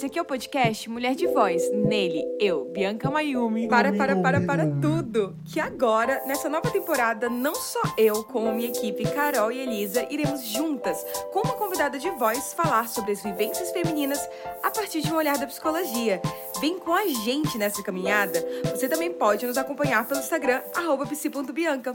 Esse aqui é o podcast Mulher de Voz. Nele, eu, Bianca Mayumi. Para, para, para, para tudo! Que agora, nessa nova temporada, não só eu, como minha equipe, Carol e Elisa, iremos juntas, com uma convidada de voz, falar sobre as vivências femininas a partir de um olhar da psicologia. Vem com a gente nessa caminhada. Você também pode nos acompanhar pelo Instagram, psi.bianca.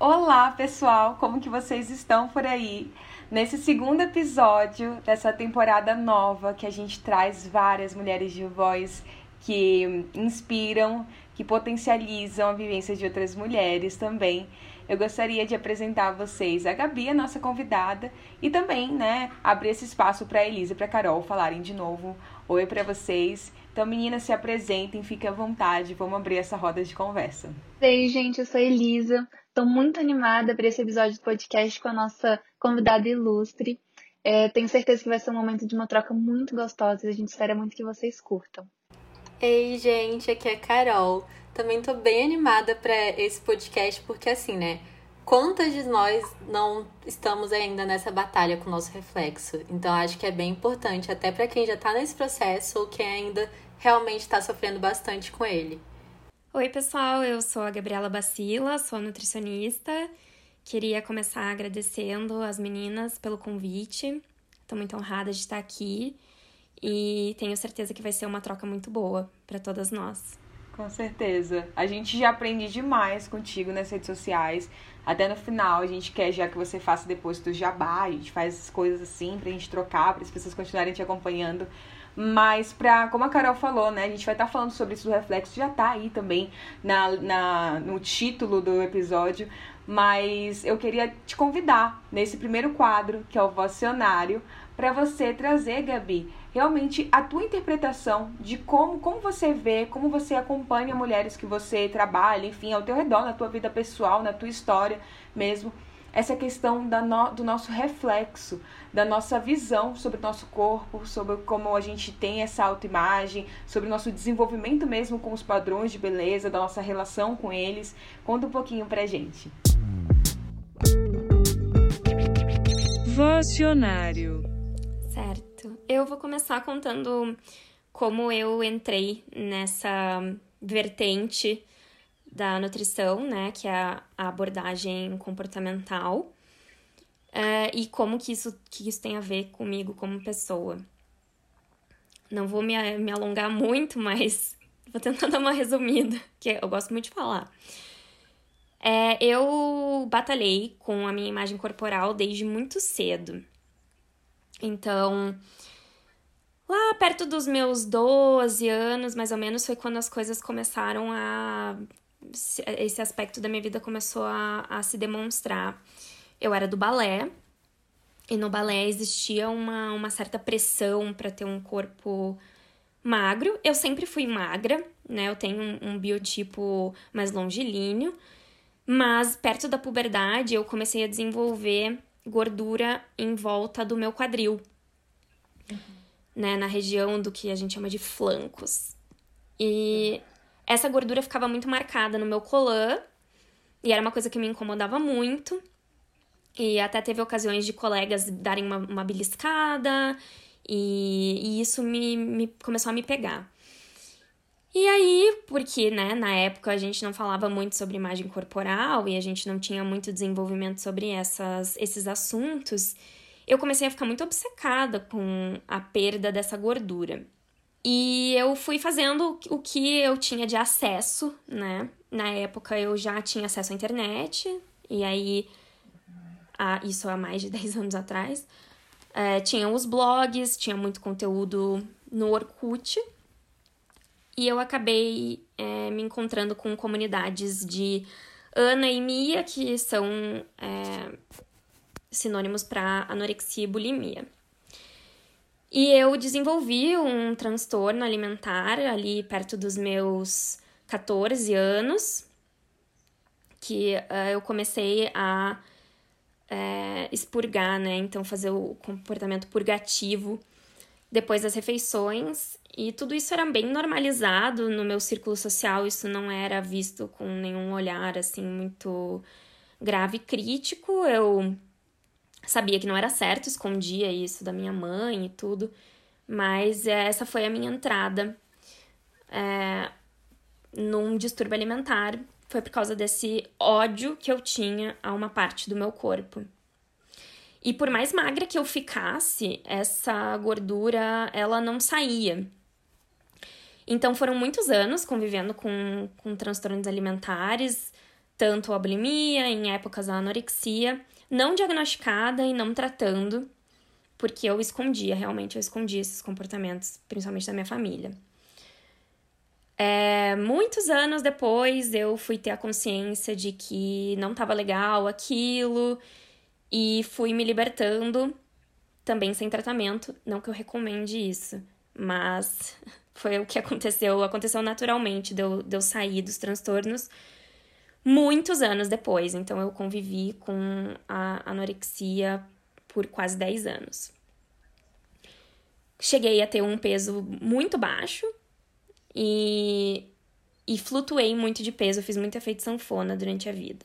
Olá, pessoal! Como que vocês estão por aí? Nesse segundo episódio dessa temporada nova, que a gente traz várias mulheres de voz que inspiram, que potencializam a vivência de outras mulheres também. Eu gostaria de apresentar a vocês a Gabi, a nossa convidada, e também, né, abrir esse espaço para a Elisa e para a Carol falarem de novo oi para vocês. Então, meninas, se apresentem, fiquem à vontade, vamos abrir essa roda de conversa. Ei, gente, eu sou a Elisa. Estou muito animada para esse episódio do podcast com a nossa convidada ilustre. É, tenho certeza que vai ser um momento de uma troca muito gostosa e a gente espera muito que vocês curtam. Ei, gente, aqui é a Carol. Também tô bem animada para esse podcast porque assim, né? Quantas de nós não estamos ainda nessa batalha com o nosso reflexo? Então acho que é bem importante até para quem já tá nesse processo ou quem ainda realmente está sofrendo bastante com ele. Oi, pessoal, eu sou a Gabriela Bacila, sou nutricionista. Queria começar agradecendo as meninas pelo convite. Estou muito honrada de estar aqui e tenho certeza que vai ser uma troca muito boa para todas nós. Com certeza. A gente já aprende demais contigo nas redes sociais. Até no final, a gente quer já que você faça depois do jabá, a gente faz as coisas assim pra gente trocar, para as pessoas continuarem te acompanhando. Mas pra, como a Carol falou, né? A gente vai estar tá falando sobre isso do reflexo, já tá aí também na, na, no título do episódio. Mas eu queria te convidar nesse primeiro quadro, que é o Vocionário, para você trazer, Gabi, realmente a tua interpretação de como, como você vê, como você acompanha mulheres que você trabalha, enfim, ao teu redor, na tua vida pessoal, na tua história mesmo essa questão da no, do nosso reflexo, da nossa visão sobre o nosso corpo, sobre como a gente tem essa autoimagem, sobre o nosso desenvolvimento mesmo com os padrões de beleza, da nossa relação com eles. Conta um pouquinho pra gente. Vocionário. Certo. Eu vou começar contando como eu entrei nessa vertente da nutrição, né, que é a, abordagem comportamental, é, e como que isso, que isso tem a ver comigo como pessoa. Não vou me, me alongar muito, mas vou tentar dar uma resumida, que eu gosto muito de falar. É, eu batalhei com a minha imagem corporal desde muito cedo. Então, lá perto dos meus 12 anos, mais ou menos, foi quando as coisas começaram a esse aspecto da minha vida começou a, a se demonstrar. Eu era do balé, e no balé existia uma, uma certa pressão para ter um corpo magro. Eu sempre fui magra, né? Eu tenho um, um, biotipo mais longilíneo, mas perto da puberdade eu comecei a desenvolver gordura em volta do meu quadril, né? Na região do que a gente chama de flancos. E essa gordura ficava muito marcada no meu colã e era uma coisa que me incomodava muito. E até teve ocasiões de colegas darem uma, uma beliscada e, e isso me, me começou a me pegar. E aí, porque, né, na época a gente não falava muito sobre imagem corporal e a gente não tinha muito desenvolvimento sobre essas, esses assuntos, eu comecei a ficar muito obcecada com a perda dessa gordura. E eu fui fazendo o que eu tinha de acesso, né? Na época eu já tinha acesso à internet, e aí, isso há mais de 10 anos atrás, é, tinha os blogs, tinha muito conteúdo no Orkut, e eu acabei é, me encontrando com comunidades de Ana e Mia, que são é, sinônimos para anorexia e bulimia. E eu desenvolvi um transtorno alimentar ali perto dos meus 14 anos, que uh, eu comecei a é, expurgar, né? Então, fazer o comportamento purgativo depois das refeições. E tudo isso era bem normalizado no meu círculo social, isso não era visto com nenhum olhar assim muito grave e crítico. Eu sabia que não era certo, escondia isso da minha mãe e tudo, Mas é, essa foi a minha entrada é, num distúrbio alimentar. Foi por causa desse ódio que eu tinha a uma parte do meu corpo. E por mais magra que eu ficasse, essa gordura ela não saía. Então foram muitos anos convivendo com, com transtornos alimentares, tanto a bulimia, em épocas a anorexia, não diagnosticada e não tratando, porque eu escondia, realmente eu escondia esses comportamentos, principalmente da minha família. É, muitos anos depois eu fui ter a consciência de que não estava legal aquilo e fui me libertando também sem tratamento. Não que eu recomende isso, mas foi o que aconteceu. Aconteceu naturalmente de eu, de eu sair dos transtornos muitos anos depois. Então eu convivi com a anorexia por quase 10 anos. Cheguei a ter um peso muito baixo e, e flutuei muito de peso, fiz muita efeito sanfona durante a vida.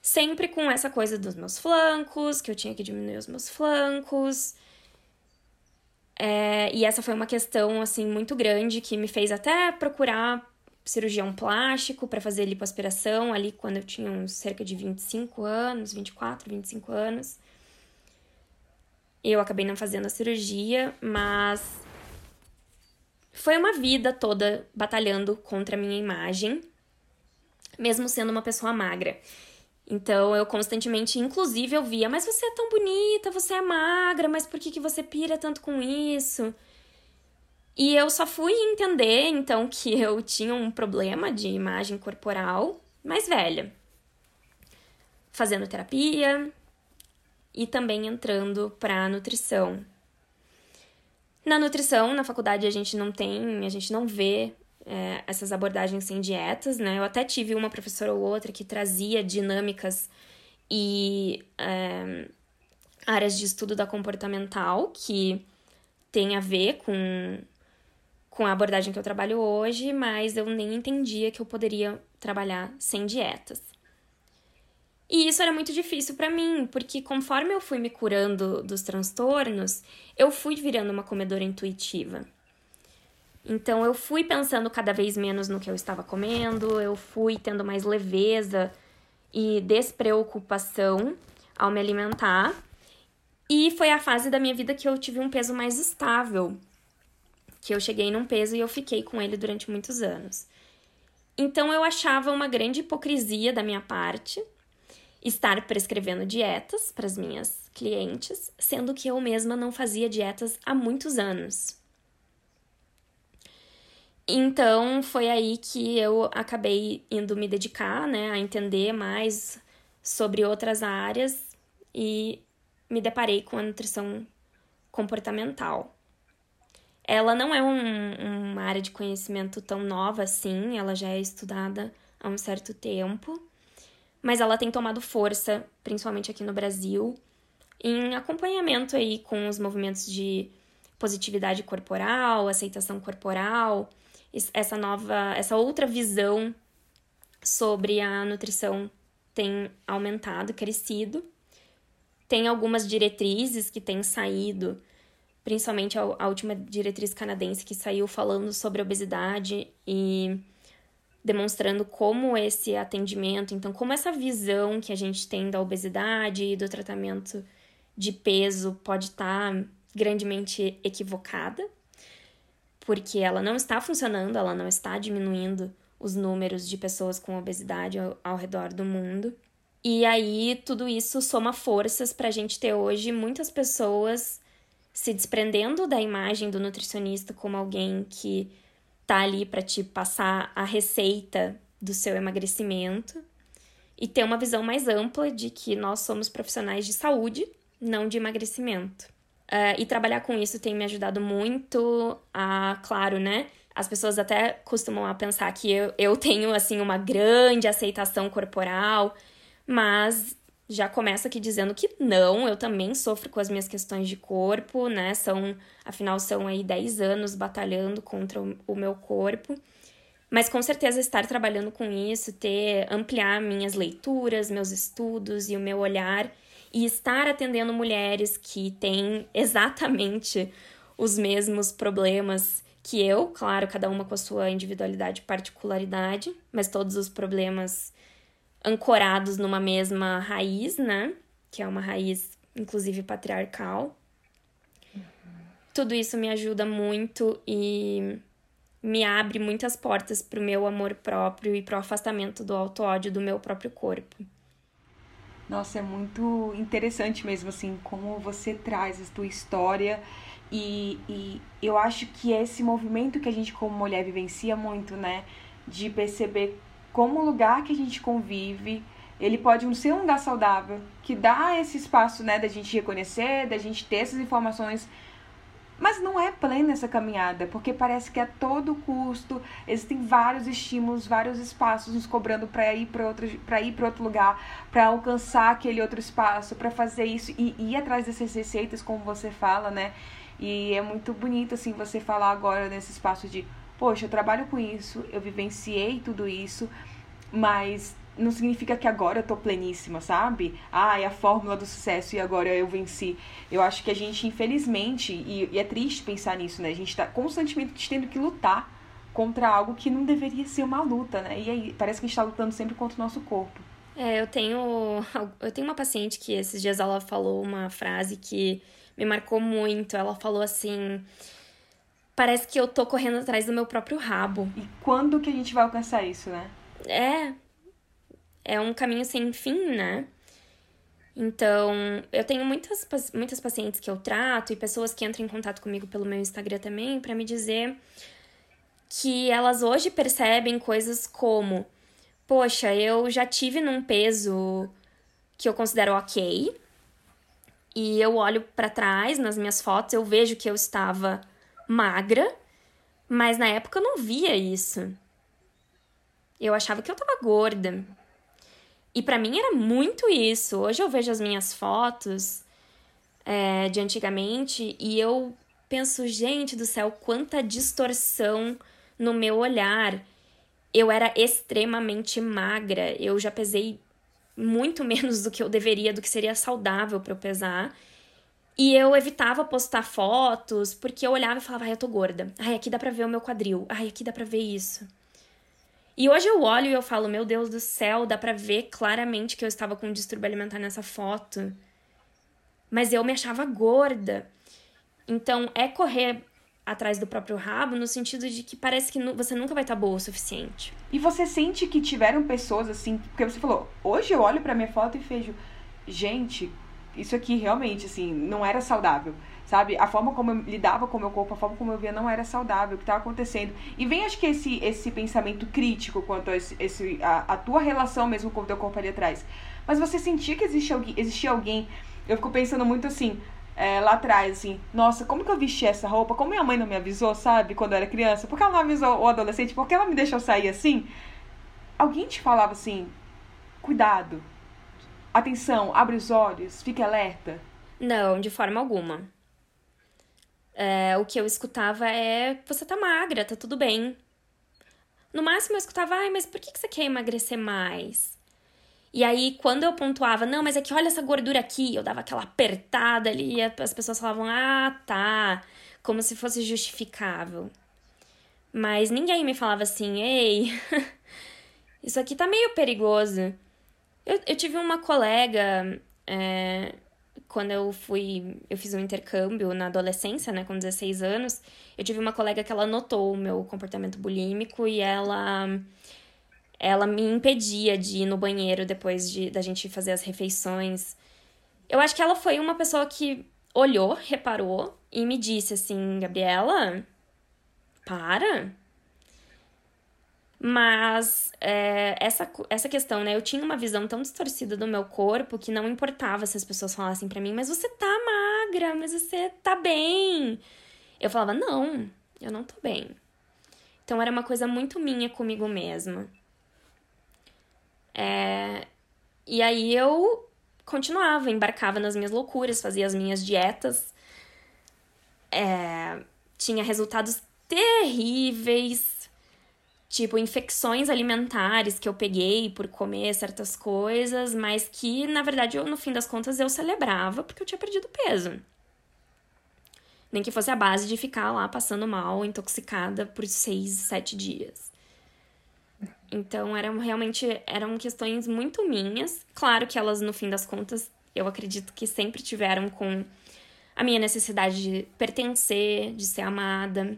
Sempre com essa coisa dos meus flancos, que eu tinha que diminuir os meus flancos. É, e essa foi uma questão, assim, muito grande que me fez até procurar cirurgião plástico para fazer lipoaspiração ali quando eu tinha uns cerca de 25 anos, 24, 25 anos. Eu acabei não fazendo a cirurgia, mas foi uma vida toda batalhando contra a minha imagem, mesmo sendo uma pessoa magra. Então eu constantemente, inclusive, eu via, mas você é tão bonita, você é magra, mas por que, que você pira tanto com isso? E eu só fui entender, então, que eu tinha um problema de imagem corporal mais velha. Fazendo terapia e também entrando para nutrição. Na nutrição, na faculdade, a gente não tem, a gente não vê é, essas abordagens sem dietas, né? Eu até tive uma professora ou outra que trazia dinâmicas e é, áreas de estudo da comportamental que tem a ver com, com a abordagem que eu trabalho hoje, mas eu nem entendia que eu poderia trabalhar sem dietas. E isso era muito difícil para mim, porque conforme eu fui me curando dos transtornos, eu fui virando uma comedora intuitiva. Então eu fui pensando cada vez menos no que eu estava comendo, eu fui tendo mais leveza e despreocupação ao me alimentar. E foi a fase da minha vida que eu tive um peso mais estável, que eu cheguei num peso e eu fiquei com ele durante muitos anos. Então eu achava uma grande hipocrisia da minha parte estar prescrevendo dietas para as minhas clientes, sendo que eu mesma não fazia dietas há muitos anos. Então foi aí que eu acabei indo me dedicar, né, a entender mais sobre outras áreas e me deparei com a nutrição comportamental. Ela não é um, uma área de conhecimento tão nova assim, ela já é estudada há um certo tempo mas ela tem tomado força, principalmente aqui no Brasil, em acompanhamento aí com os movimentos de positividade corporal, aceitação corporal, essa nova, essa outra visão sobre a nutrição tem aumentado, crescido. Tem algumas diretrizes que têm saído, principalmente a, a última diretriz canadense que saiu falando sobre obesidade e demonstrando como esse atendimento, então, como essa visão que a gente tem da obesidade e do tratamento de peso pode estar tá grandemente equivocada, porque ela não está funcionando, ela não está diminuindo os números de pessoas com obesidade ao, ao redor do mundo. E aí, tudo isso soma forças para a gente ter hoje muitas pessoas se desprendendo da imagem do nutricionista como alguém que tá ali para te passar a receita do seu emagrecimento e ter uma visão mais ampla de que nós somos profissionais de saúde, não de emagrecimento. Uh, e trabalhar com isso tem me ajudado muito a, claro, né? As pessoas até costumam a pensar que eu, eu tenho, assim, uma grande aceitação corporal, mas já começo aqui dizendo que não, eu também sofro com as minhas questões de corpo, né? São, afinal, são aí 10 anos batalhando contra o, o meu corpo. Mas com certeza estar trabalhando com isso, ter ampliar minhas leituras, meus estudos e o meu olhar e estar atendendo mulheres que têm exatamente os mesmos problemas que eu, claro, cada uma com a sua individualidade e particularidade, mas todos os problemas ancorados numa mesma raiz, né? Que é uma raiz, inclusive, patriarcal. Tudo isso me ajuda muito e me abre muitas portas para o meu amor próprio e para o afastamento do auto-ódio do meu próprio corpo. Nossa, é muito interessante mesmo, assim, como você traz a tua história e, e eu acho que é esse movimento que a gente como mulher vivencia muito, né? De perceber como o lugar que a gente convive, ele pode ser um lugar saudável, que dá esse espaço, né, da gente reconhecer, da gente ter essas informações mas não é plena essa caminhada, porque parece que a todo custo existem vários estímulos, vários espaços nos cobrando para ir para outro, para ir para outro lugar, para alcançar aquele outro espaço, para fazer isso e ir atrás dessas receitas, como você fala, né? E é muito bonito assim você falar agora nesse espaço de, poxa, eu trabalho com isso, eu vivenciei tudo isso, mas não significa que agora eu tô pleníssima, sabe? Ah, é a fórmula do sucesso e agora eu venci. Eu acho que a gente, infelizmente, e, e é triste pensar nisso, né? A gente tá constantemente tendo que lutar contra algo que não deveria ser uma luta, né? E aí parece que a gente tá lutando sempre contra o nosso corpo. É, eu tenho. Eu tenho uma paciente que esses dias ela falou uma frase que me marcou muito. Ela falou assim. Parece que eu tô correndo atrás do meu próprio rabo. E quando que a gente vai alcançar isso, né? É, é um caminho sem fim, né? Então, eu tenho muitas, muitas pacientes que eu trato e pessoas que entram em contato comigo pelo meu Instagram também para me dizer que elas hoje percebem coisas como: poxa, eu já tive num peso que eu considero ok, e eu olho para trás nas minhas fotos, eu vejo que eu estava magra, mas na época eu não via isso. Eu achava que eu tava gorda. E para mim era muito isso. Hoje eu vejo as minhas fotos é, de antigamente e eu penso, gente do céu, quanta distorção no meu olhar. Eu era extremamente magra, eu já pesei muito menos do que eu deveria, do que seria saudável para eu pesar. E eu evitava postar fotos porque eu olhava e falava, ai, eu tô gorda. Ai, aqui dá pra ver o meu quadril. Ai, aqui dá pra ver isso. E hoje eu olho e eu falo, meu Deus do céu, dá pra ver claramente que eu estava com um distúrbio alimentar nessa foto. Mas eu me achava gorda. Então, é correr atrás do próprio rabo no sentido de que parece que você nunca vai estar tá boa o suficiente. E você sente que tiveram pessoas assim, porque você falou, hoje eu olho para minha foto e vejo, gente, isso aqui realmente assim não era saudável sabe? A forma como eu lidava com o meu corpo, a forma como eu via não era saudável, o que estava acontecendo. E vem, acho que, esse, esse pensamento crítico quanto a, esse, a, a, tua relação mesmo com o teu corpo ali atrás. Mas você sentia que existia alguém, existia alguém eu fico pensando muito assim, é, lá atrás, assim, nossa, como que eu vesti essa roupa? Como minha mãe não me avisou, sabe, quando eu era criança? Por que ela não avisou o adolescente? Por que ela me deixou sair assim? Alguém te falava assim, cuidado, atenção, abre os olhos, fique alerta? Não, de forma alguma. É, o que eu escutava é: você tá magra, tá tudo bem. No máximo eu escutava: ai, mas por que você quer emagrecer mais? E aí, quando eu pontuava, não, mas é que olha essa gordura aqui, eu dava aquela apertada ali e as pessoas falavam, ah, tá, como se fosse justificável. Mas ninguém me falava assim, ei, isso aqui tá meio perigoso. Eu, eu tive uma colega é, quando eu fui, eu fiz um intercâmbio na adolescência, né, com 16 anos, eu tive uma colega que ela notou o meu comportamento bulímico e ela ela me impedia de ir no banheiro depois de da gente fazer as refeições. Eu acho que ela foi uma pessoa que olhou, reparou e me disse assim, Gabriela, para. Mas é, essa, essa questão, né? Eu tinha uma visão tão distorcida do meu corpo que não importava se as pessoas falassem para mim, mas você tá magra, mas você tá bem. Eu falava, não, eu não tô bem. Então era uma coisa muito minha comigo mesma. É, e aí eu continuava, embarcava nas minhas loucuras, fazia as minhas dietas. É, tinha resultados terríveis tipo infecções alimentares que eu peguei por comer certas coisas, mas que na verdade eu no fim das contas eu celebrava porque eu tinha perdido peso. Nem que fosse a base de ficar lá passando mal, intoxicada por seis, sete dias. Então eram realmente eram questões muito minhas. Claro que elas no fim das contas eu acredito que sempre tiveram com a minha necessidade de pertencer, de ser amada,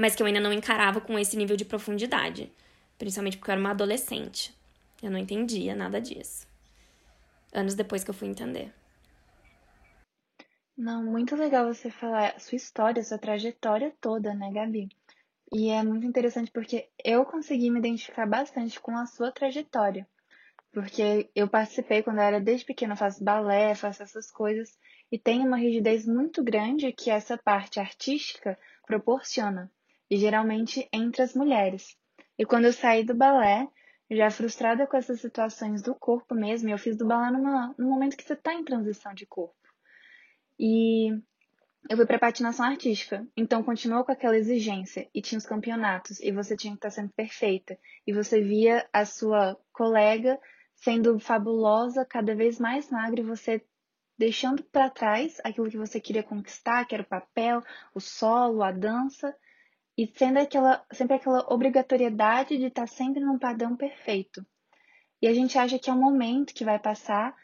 mas que eu ainda não encarava com esse nível de profundidade, principalmente porque eu era uma adolescente. Eu não entendia nada disso. Anos depois que eu fui entender. Não, muito legal você falar sua história, sua trajetória toda, né, Gabi? E é muito interessante porque eu consegui me identificar bastante com a sua trajetória. Porque eu participei quando eu era desde pequena, faço balé, faço essas coisas, e tem uma rigidez muito grande que essa parte artística proporciona e geralmente entre as mulheres. E quando eu saí do balé, já frustrada com essas situações do corpo mesmo, eu fiz do balé numa, no momento que você está em transição de corpo. E eu fui para patinação artística, então continuou com aquela exigência e tinha os campeonatos e você tinha que estar tá sempre perfeita e você via a sua colega sendo fabulosa, cada vez mais magra e você deixando para trás aquilo que você queria conquistar, que era o papel, o solo, a dança, e sendo aquela, sempre aquela obrigatoriedade de estar sempre num padrão perfeito. E a gente acha que é um momento que vai passar,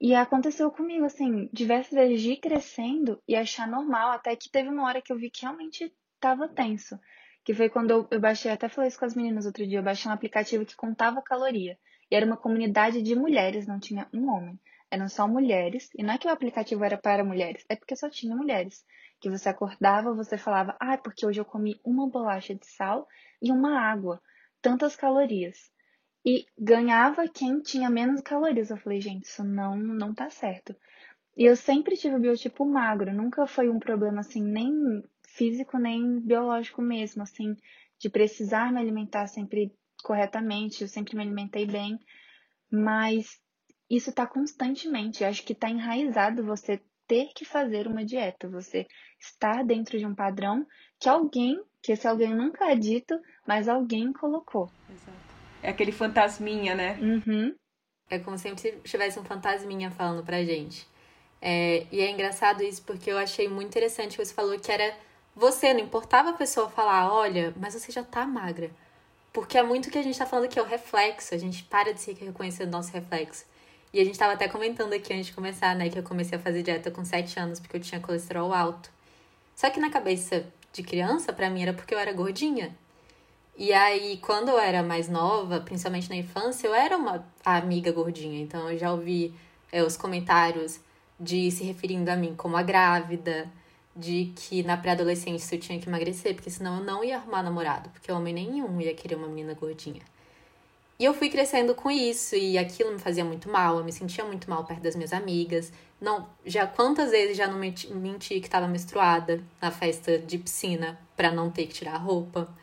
e aconteceu comigo, assim, diversas vezes de ir crescendo e achar normal, até que teve uma hora que eu vi que realmente estava tenso. Que foi quando eu, eu baixei, até falei isso com as meninas outro dia, eu baixei um aplicativo que contava caloria. E era uma comunidade de mulheres, não tinha um homem. Eram só mulheres. E não é que o aplicativo era para mulheres, é porque só tinha mulheres que você acordava, você falava, ah, porque hoje eu comi uma bolacha de sal e uma água, tantas calorias. E ganhava quem tinha menos calorias. Eu falei, gente, isso não, não tá certo. E eu sempre tive o biotipo magro, nunca foi um problema assim, nem físico, nem biológico mesmo, assim, de precisar me alimentar sempre corretamente, eu sempre me alimentei bem, mas isso tá constantemente, eu acho que tá enraizado você ter que fazer uma dieta, você estar dentro de um padrão que alguém, que esse alguém nunca é dito, mas alguém colocou. Exato. É aquele fantasminha, né? Uhum. É como se sempre tivesse um fantasminha falando pra gente. É, e é engraçado isso porque eu achei muito interessante que você falou que era você, não importava a pessoa falar, olha, mas você já tá magra. Porque é muito o que a gente tá falando aqui, é o reflexo. A gente para de se reconhecer o nosso reflexo. E a gente tava até comentando aqui antes de começar, né, que eu comecei a fazer dieta com 7 anos porque eu tinha colesterol alto. Só que na cabeça de criança, para mim era porque eu era gordinha. E aí, quando eu era mais nova, principalmente na infância, eu era uma amiga gordinha. Então eu já ouvi é, os comentários de se referindo a mim como a grávida, de que na pré-adolescência eu tinha que emagrecer, porque senão eu não ia arrumar namorado, porque homem nenhum ia querer uma menina gordinha. E eu fui crescendo com isso e aquilo me fazia muito mal, eu me sentia muito mal perto das minhas amigas. Não, já quantas vezes já não menti, menti que estava menstruada na festa de piscina para não ter que tirar a roupa.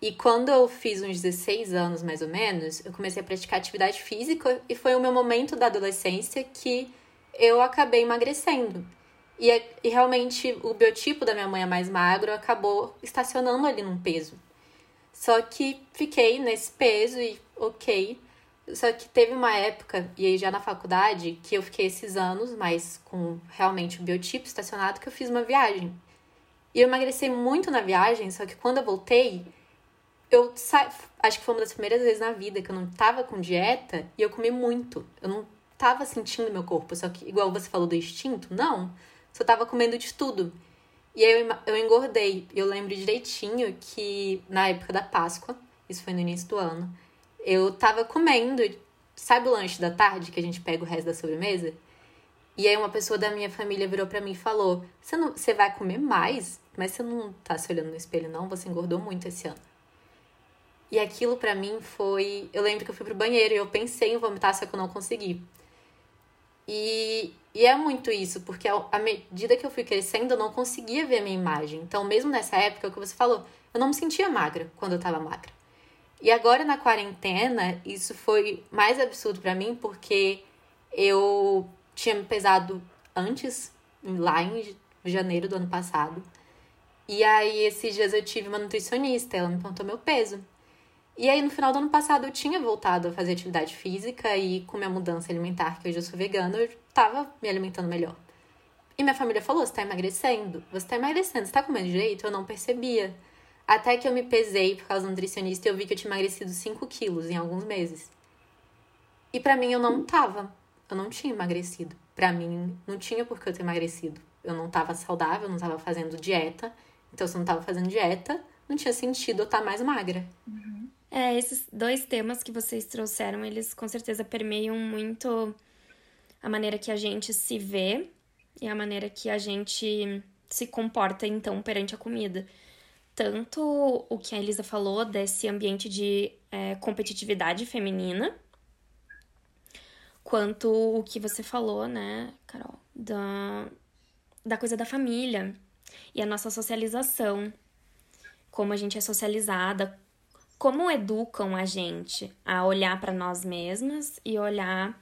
E quando eu fiz uns 16 anos mais ou menos, eu comecei a praticar atividade física e foi o meu momento da adolescência que eu acabei emagrecendo. E, e realmente o biotipo da minha mãe é mais magro acabou estacionando ali num peso. Só que fiquei nesse peso e ok. Só que teve uma época, e aí já na faculdade, que eu fiquei esses anos, mas com realmente o biotipo estacionado, que eu fiz uma viagem. E eu emagreci muito na viagem, só que quando eu voltei, eu sa... acho que foi uma das primeiras vezes na vida que eu não tava com dieta e eu comi muito. Eu não tava sentindo meu corpo, só que igual você falou do instinto, não. Só tava comendo de tudo. E aí eu, eu engordei. Eu lembro direitinho que na época da Páscoa, isso foi no início do ano, eu tava comendo, sabe o lanche da tarde que a gente pega o resto da sobremesa? E aí uma pessoa da minha família virou para mim e falou: "Você não, você vai comer mais, mas você não tá se olhando no espelho não, você engordou muito esse ano". E aquilo para mim foi, eu lembro que eu fui pro banheiro e eu pensei em vomitar, só que eu não consegui. E, e é muito isso, porque à medida que eu fui crescendo, eu não conseguia ver a minha imagem. Então, mesmo nessa época, é o que você falou, eu não me sentia magra quando eu tava magra. E agora na quarentena, isso foi mais absurdo para mim porque eu tinha me pesado antes, lá em janeiro do ano passado. E aí, esses dias eu tive uma nutricionista, ela me perguntou meu peso. E aí, no final do ano passado, eu tinha voltado a fazer atividade física e com minha mudança alimentar, que hoje eu sou vegana, eu tava me alimentando melhor. E minha família falou: você tá emagrecendo? Você tá emagrecendo, você tá comendo direito? Eu não percebia. Até que eu me pesei por causa do nutricionista e eu vi que eu tinha emagrecido 5 quilos em alguns meses. E para mim eu não tava. Eu não tinha emagrecido. Para mim, não tinha por que eu ter emagrecido. Eu não tava saudável, não tava fazendo dieta. Então, se eu não tava fazendo dieta, não tinha sentido eu estar tá mais magra. Uhum. É, esses dois temas que vocês trouxeram, eles com certeza permeiam muito a maneira que a gente se vê e a maneira que a gente se comporta, então, perante a comida. Tanto o que a Elisa falou desse ambiente de é, competitividade feminina, quanto o que você falou, né, Carol, da, da coisa da família e a nossa socialização, como a gente é socializada, como educam a gente a olhar para nós mesmas e olhar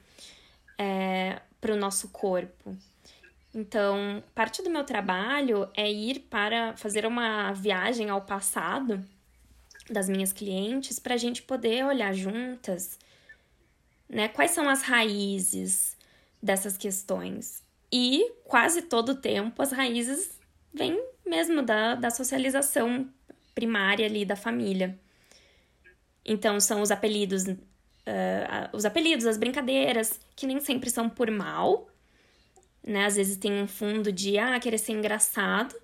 é, para o nosso corpo. Então, parte do meu trabalho é ir para fazer uma viagem ao passado das minhas clientes para a gente poder olhar juntas, né? Quais são as raízes dessas questões? E quase todo o tempo as raízes vêm mesmo da, da socialização primária ali da família. Então, são os apelidos, uh, os apelidos, as brincadeiras, que nem sempre são por mal, né? Às vezes tem um fundo de, ah, querer ser engraçado,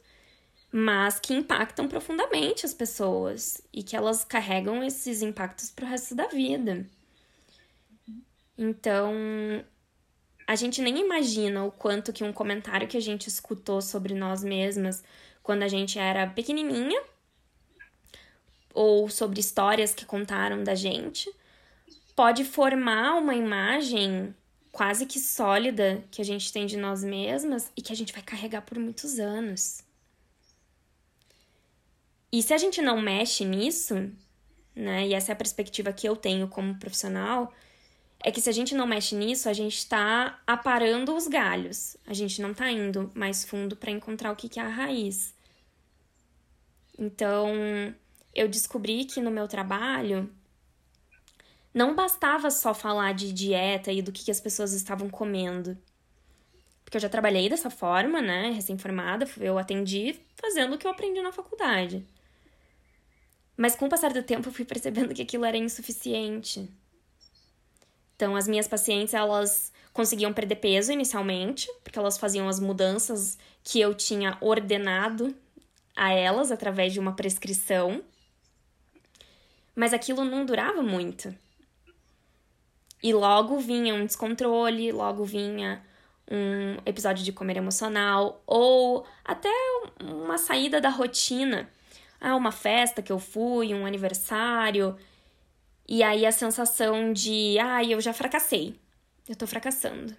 mas que impactam profundamente as pessoas e que elas carregam esses impactos pro resto da vida. Então, a gente nem imagina o quanto que um comentário que a gente escutou sobre nós mesmas quando a gente era pequenininha ou sobre histórias que contaram da gente, pode formar uma imagem quase que sólida que a gente tem de nós mesmas e que a gente vai carregar por muitos anos. E se a gente não mexe nisso, né, e essa é a perspectiva que eu tenho como profissional, é que se a gente não mexe nisso, a gente está aparando os galhos. A gente não está indo mais fundo para encontrar o que, que é a raiz. Então, eu descobri que no meu trabalho não bastava só falar de dieta e do que, que as pessoas estavam comendo. Porque eu já trabalhei dessa forma, né? Recém-formada, eu atendi fazendo o que eu aprendi na faculdade. Mas com o passar do tempo eu fui percebendo que aquilo era insuficiente. Então, as minhas pacientes, elas conseguiam perder peso inicialmente, porque elas faziam as mudanças que eu tinha ordenado a elas através de uma prescrição. Mas aquilo não durava muito. E logo vinha um descontrole, logo vinha um episódio de comer emocional, ou até uma saída da rotina. Ah, uma festa que eu fui, um aniversário. E aí a sensação de, ah, eu já fracassei. Eu tô fracassando.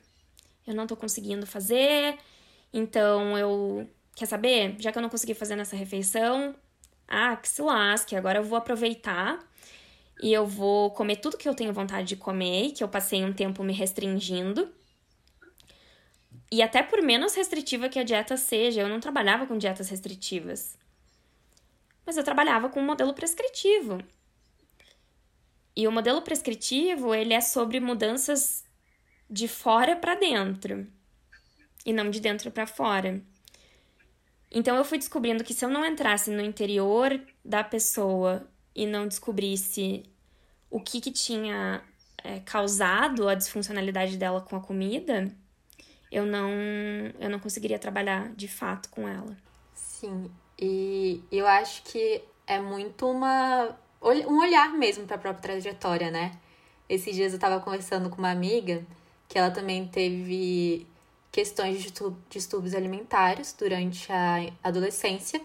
Eu não tô conseguindo fazer. Então eu. Quer saber? Já que eu não consegui fazer nessa refeição, ah, que se lasque, agora eu vou aproveitar e eu vou comer tudo que eu tenho vontade de comer, que eu passei um tempo me restringindo. E até por menos restritiva que a dieta seja, eu não trabalhava com dietas restritivas. Mas eu trabalhava com um modelo prescritivo. E o modelo prescritivo, ele é sobre mudanças de fora para dentro e não de dentro para fora. Então eu fui descobrindo que se eu não entrasse no interior da pessoa e não descobrisse o que, que tinha é, causado a disfuncionalidade dela com a comida, eu não, eu não conseguiria trabalhar de fato com ela. Sim, e eu acho que é muito uma um olhar mesmo para a própria trajetória, né? Esses dias eu estava conversando com uma amiga que ela também teve questões de distúrbios alimentares durante a adolescência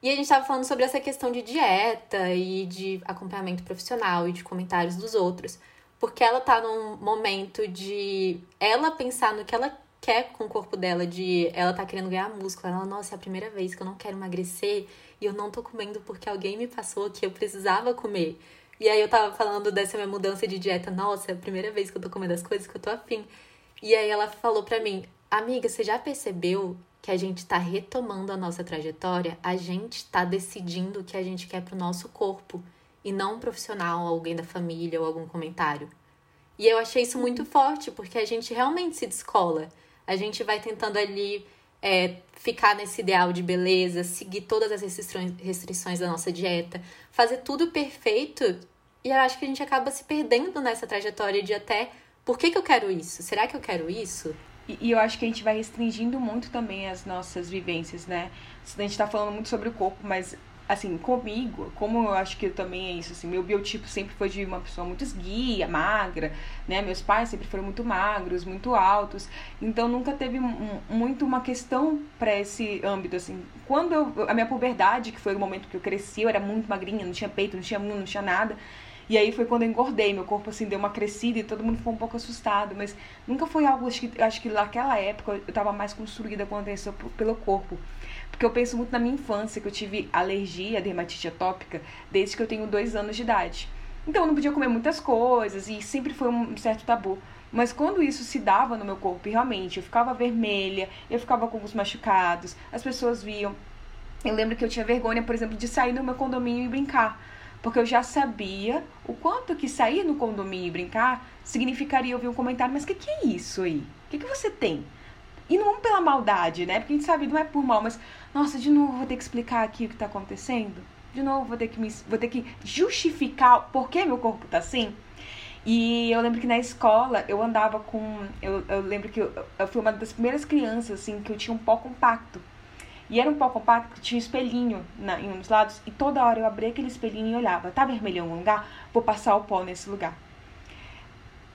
e a gente estava falando sobre essa questão de dieta e de acompanhamento profissional e de comentários dos outros. Porque ela tá num momento de ela pensar no que ela quer com o corpo dela, de ela tá querendo ganhar músculo. Ela, nossa, é a primeira vez que eu não quero emagrecer e eu não tô comendo porque alguém me passou que eu precisava comer. E aí eu tava falando dessa minha mudança de dieta. Nossa, é a primeira vez que eu tô comendo as coisas que eu tô afim. E aí ela falou pra mim, amiga, você já percebeu que a gente está retomando a nossa trajetória, a gente está decidindo o que a gente quer para o nosso corpo e não um profissional, alguém da família ou algum comentário. E eu achei isso muito forte, porque a gente realmente se descola. A gente vai tentando ali é, ficar nesse ideal de beleza, seguir todas as restrições, restrições da nossa dieta, fazer tudo perfeito. E eu acho que a gente acaba se perdendo nessa trajetória de até por que, que eu quero isso? Será que eu quero isso? E, e eu acho que a gente vai restringindo muito também as nossas vivências, né? A gente tá falando muito sobre o corpo, mas assim, comigo, como eu acho que eu também é isso, assim, meu biotipo sempre foi de uma pessoa muito esguia, magra, né? Meus pais sempre foram muito magros, muito altos, então nunca teve muito uma questão para esse âmbito, assim. Quando eu, a minha puberdade, que foi o momento que eu cresci, eu era muito magrinha, não tinha peito, não tinha não tinha nada. E aí foi quando eu engordei, meu corpo assim deu uma crescida e todo mundo ficou um pouco assustado, mas nunca foi algo, acho que, acho que naquela época eu tava mais construída com atenção pelo corpo. Porque eu penso muito na minha infância, que eu tive alergia, dermatite atópica, desde que eu tenho dois anos de idade. Então eu não podia comer muitas coisas e sempre foi um certo tabu. Mas quando isso se dava no meu corpo, realmente eu ficava vermelha, eu ficava com os machucados, as pessoas viam. Eu lembro que eu tinha vergonha, por exemplo, de sair no meu condomínio e brincar. Porque eu já sabia o quanto que sair no condomínio e brincar significaria ouvir um comentário, mas o que, que é isso aí? O que, que você tem? E não pela maldade, né? Porque a gente sabe, não é por mal, mas, nossa, de novo vou ter que explicar aqui o que tá acontecendo? De novo vou ter que, me, vou ter que justificar por que meu corpo tá assim? E eu lembro que na escola eu andava com. Eu, eu lembro que eu, eu fui uma das primeiras crianças, assim, que eu tinha um pó compacto. E era um pó compacto que tinha um espelhinho na, em um dos lados, e toda hora eu abria aquele espelhinho e olhava. Tá vermelho em algum lugar? Vou passar o pó nesse lugar.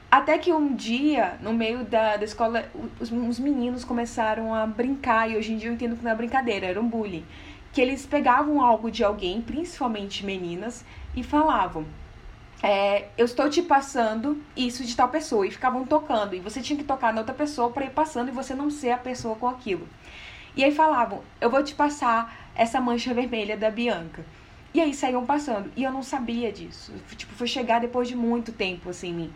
Até que um dia, no meio da, da escola, os, os meninos começaram a brincar, e hoje em dia eu entendo que não é brincadeira, era um bullying. Que eles pegavam algo de alguém, principalmente meninas, e falavam: é, Eu estou te passando isso de tal pessoa. E ficavam tocando. E você tinha que tocar na outra pessoa para ir passando e você não ser a pessoa com aquilo. E aí falavam: Eu vou te passar essa mancha vermelha da Bianca. E aí saíam passando. E eu não sabia disso. Tipo, foi chegar depois de muito tempo, assim, em mim.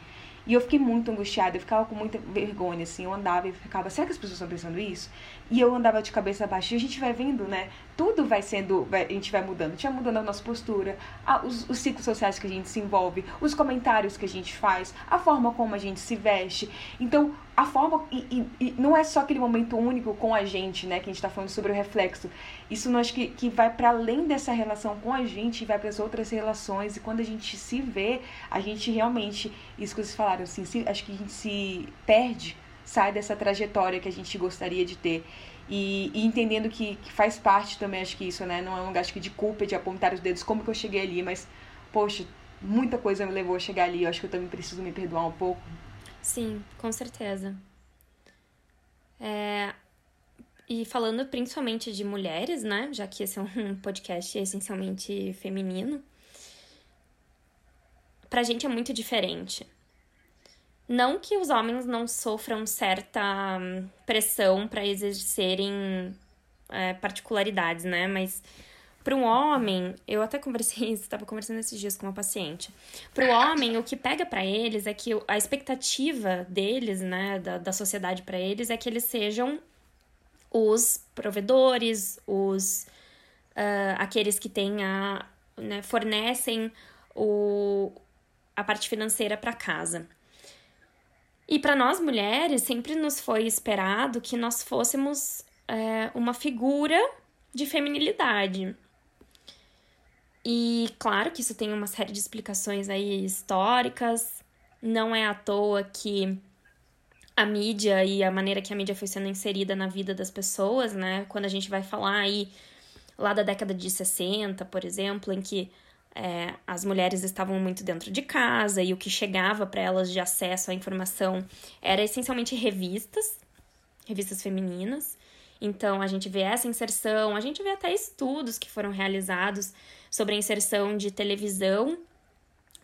E eu fiquei muito angustiada, eu ficava com muita vergonha, assim, eu andava e ficava, será que as pessoas estão pensando isso? E eu andava de cabeça baixa. E a gente vai vendo, né? Tudo vai sendo, vai, a gente vai mudando. A gente vai mudando a nossa postura, a, os, os ciclos sociais que a gente se envolve, os comentários que a gente faz, a forma como a gente se veste. Então, a forma. E, e, e, não é só aquele momento único com a gente, né? Que a gente tá falando sobre o reflexo. Isso acho que, que vai para além dessa relação com a gente e vai para as outras relações. E quando a gente se vê, a gente realmente. Isso que vocês falaram, assim, se, acho que a gente se perde, sai dessa trajetória que a gente gostaria de ter. E, e, entendendo que, que, faz parte também, acho que isso, né? Não é um que de culpa, de apontar os dedos, como que eu cheguei ali, mas, poxa, muita coisa me levou a chegar ali. Eu acho que eu também preciso me perdoar um pouco. Sim, com certeza. É, e falando principalmente de mulheres, né? Já que esse é um podcast essencialmente feminino, pra gente é muito diferente. Não que os homens não sofram certa hum, pressão para exercerem é, particularidades, né? Mas para um homem, eu até conversei isso, estava conversando esses dias com uma paciente. Para o homem, o que pega para eles é que a expectativa deles, né, da, da sociedade para eles, é que eles sejam os provedores, os uh, aqueles que têm a, né, fornecem o, a parte financeira para casa. E para nós mulheres, sempre nos foi esperado que nós fôssemos é, uma figura de feminilidade. E claro que isso tem uma série de explicações aí históricas. Não é à toa que a mídia e a maneira que a mídia foi sendo inserida na vida das pessoas, né? Quando a gente vai falar aí lá da década de 60, por exemplo, em que é, as mulheres estavam muito dentro de casa e o que chegava para elas de acesso à informação era essencialmente revistas, revistas femininas. Então a gente vê essa inserção, a gente vê até estudos que foram realizados sobre a inserção de televisão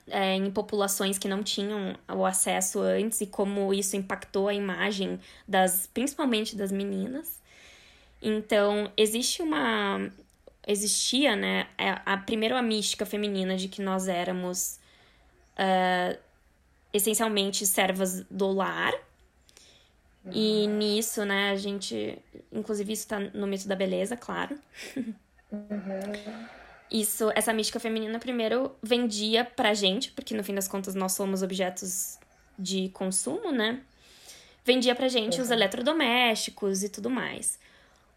é, em populações que não tinham o acesso antes e como isso impactou a imagem das, principalmente das meninas. Então, existe uma existia, né, é, a primeira a mística feminina de que nós éramos uh, essencialmente servas do lar E nisso, né, a gente. Inclusive, isso tá no mito da beleza, claro. Uhum. Isso, essa mística feminina, primeiro, vendia pra gente, porque no fim das contas nós somos objetos de consumo, né? Vendia pra gente uhum. os eletrodomésticos e tudo mais.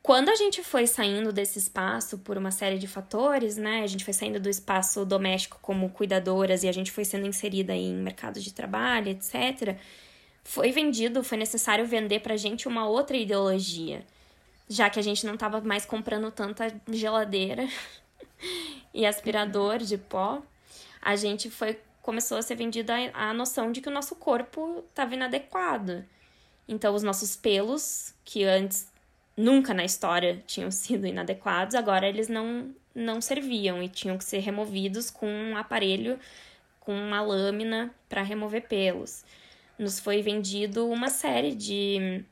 Quando a gente foi saindo desse espaço por uma série de fatores, né? A gente foi saindo do espaço doméstico como cuidadoras e a gente foi sendo inserida em mercado de trabalho, etc. Foi vendido, foi necessário vender pra gente uma outra ideologia, já que a gente não estava mais comprando tanta geladeira e aspirador de pó. A gente foi começou a ser vendida a, noção de que o nosso corpo estava inadequado. Então, os nossos pelos, que antes nunca na história tinham sido inadequados, agora eles não, não serviam e tinham que ser removidos com um aparelho, com uma lâmina para remover pelos. Nos foi vendido uma série de,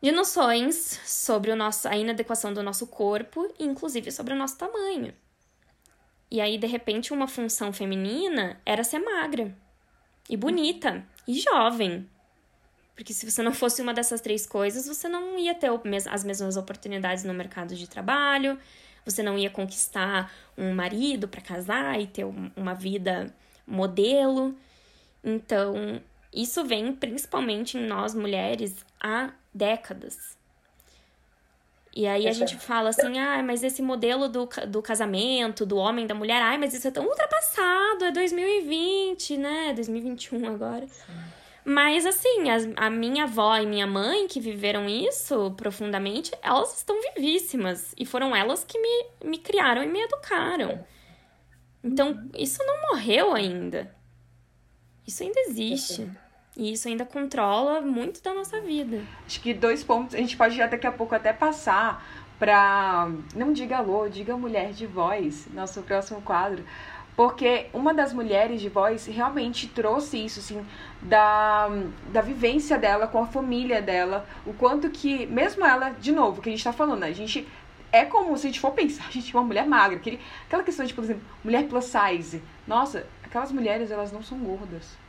de noções sobre o nosso, a inadequação do nosso corpo, inclusive sobre o nosso tamanho. E aí, de repente, uma função feminina era ser magra e bonita e jovem. Porque se você não fosse uma dessas três coisas, você não ia ter as mesmas oportunidades no mercado de trabalho, você não ia conquistar um marido para casar e ter uma vida modelo. Então, isso vem principalmente em nós mulheres há décadas. E aí a gente fala assim, ah, mas esse modelo do, do casamento, do homem, da mulher, ai, mas isso é tão ultrapassado, é 2020, né? 2021 agora. Sim. Mas, assim, as, a minha avó e minha mãe, que viveram isso profundamente, elas estão vivíssimas. E foram elas que me, me criaram e me educaram. Então, isso não morreu ainda. Isso ainda existe. E isso ainda controla muito da nossa vida. Acho que dois pontos, a gente pode já daqui a pouco até passar para. Não diga alô, diga mulher de voz, nosso próximo quadro porque uma das mulheres de voz realmente trouxe isso, assim, da, da vivência dela com a família dela, o quanto que, mesmo ela, de novo, que a gente tá falando, a gente é como se a gente for pensar, a gente é uma mulher magra, aquele, aquela questão de, por exemplo, mulher plus size. Nossa, aquelas mulheres, elas não são gordas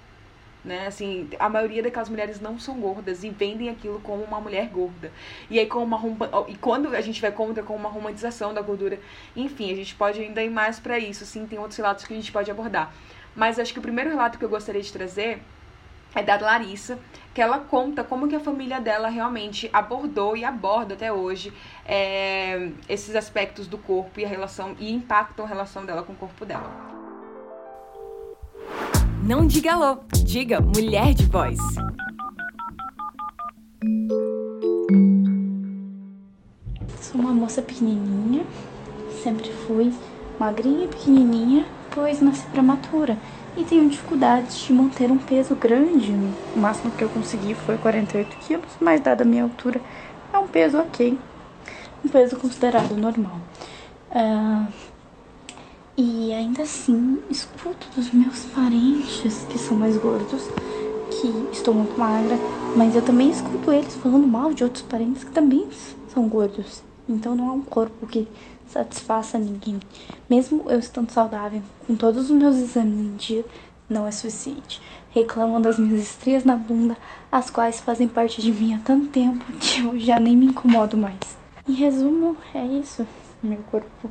né? Assim, a maioria daquelas mulheres não são gordas e vendem aquilo como uma mulher gorda. E aí com uma e quando a gente vai contra com uma romantização da gordura, enfim, a gente pode ainda ir mais para isso, sim, tem outros relatos que a gente pode abordar. Mas acho que o primeiro relato que eu gostaria de trazer é da Larissa, que ela conta como que a família dela realmente abordou e aborda até hoje é, esses aspectos do corpo e a relação e impactam a relação dela com o corpo dela. Não diga alô, diga mulher de voz. Sou uma moça pequenininha, sempre fui magrinha e pequenininha, pois nasci prematura e tenho dificuldades de manter um peso grande. O máximo que eu consegui foi 48 quilos, mas dada a minha altura, é um peso ok, um peso considerado normal. Uh, e ainda assim, escuto dos meus parentes que são mais gordos que estou muito magra, mas eu também escuto eles falando mal de outros parentes que também são gordos. Então não há um corpo que satisfaça ninguém. Mesmo eu estando saudável, com todos os meus exames em dia, não é suficiente. Reclamam das minhas estrias na bunda, as quais fazem parte de mim há tanto tempo que eu já nem me incomodo mais. Em resumo, é isso. Meu corpo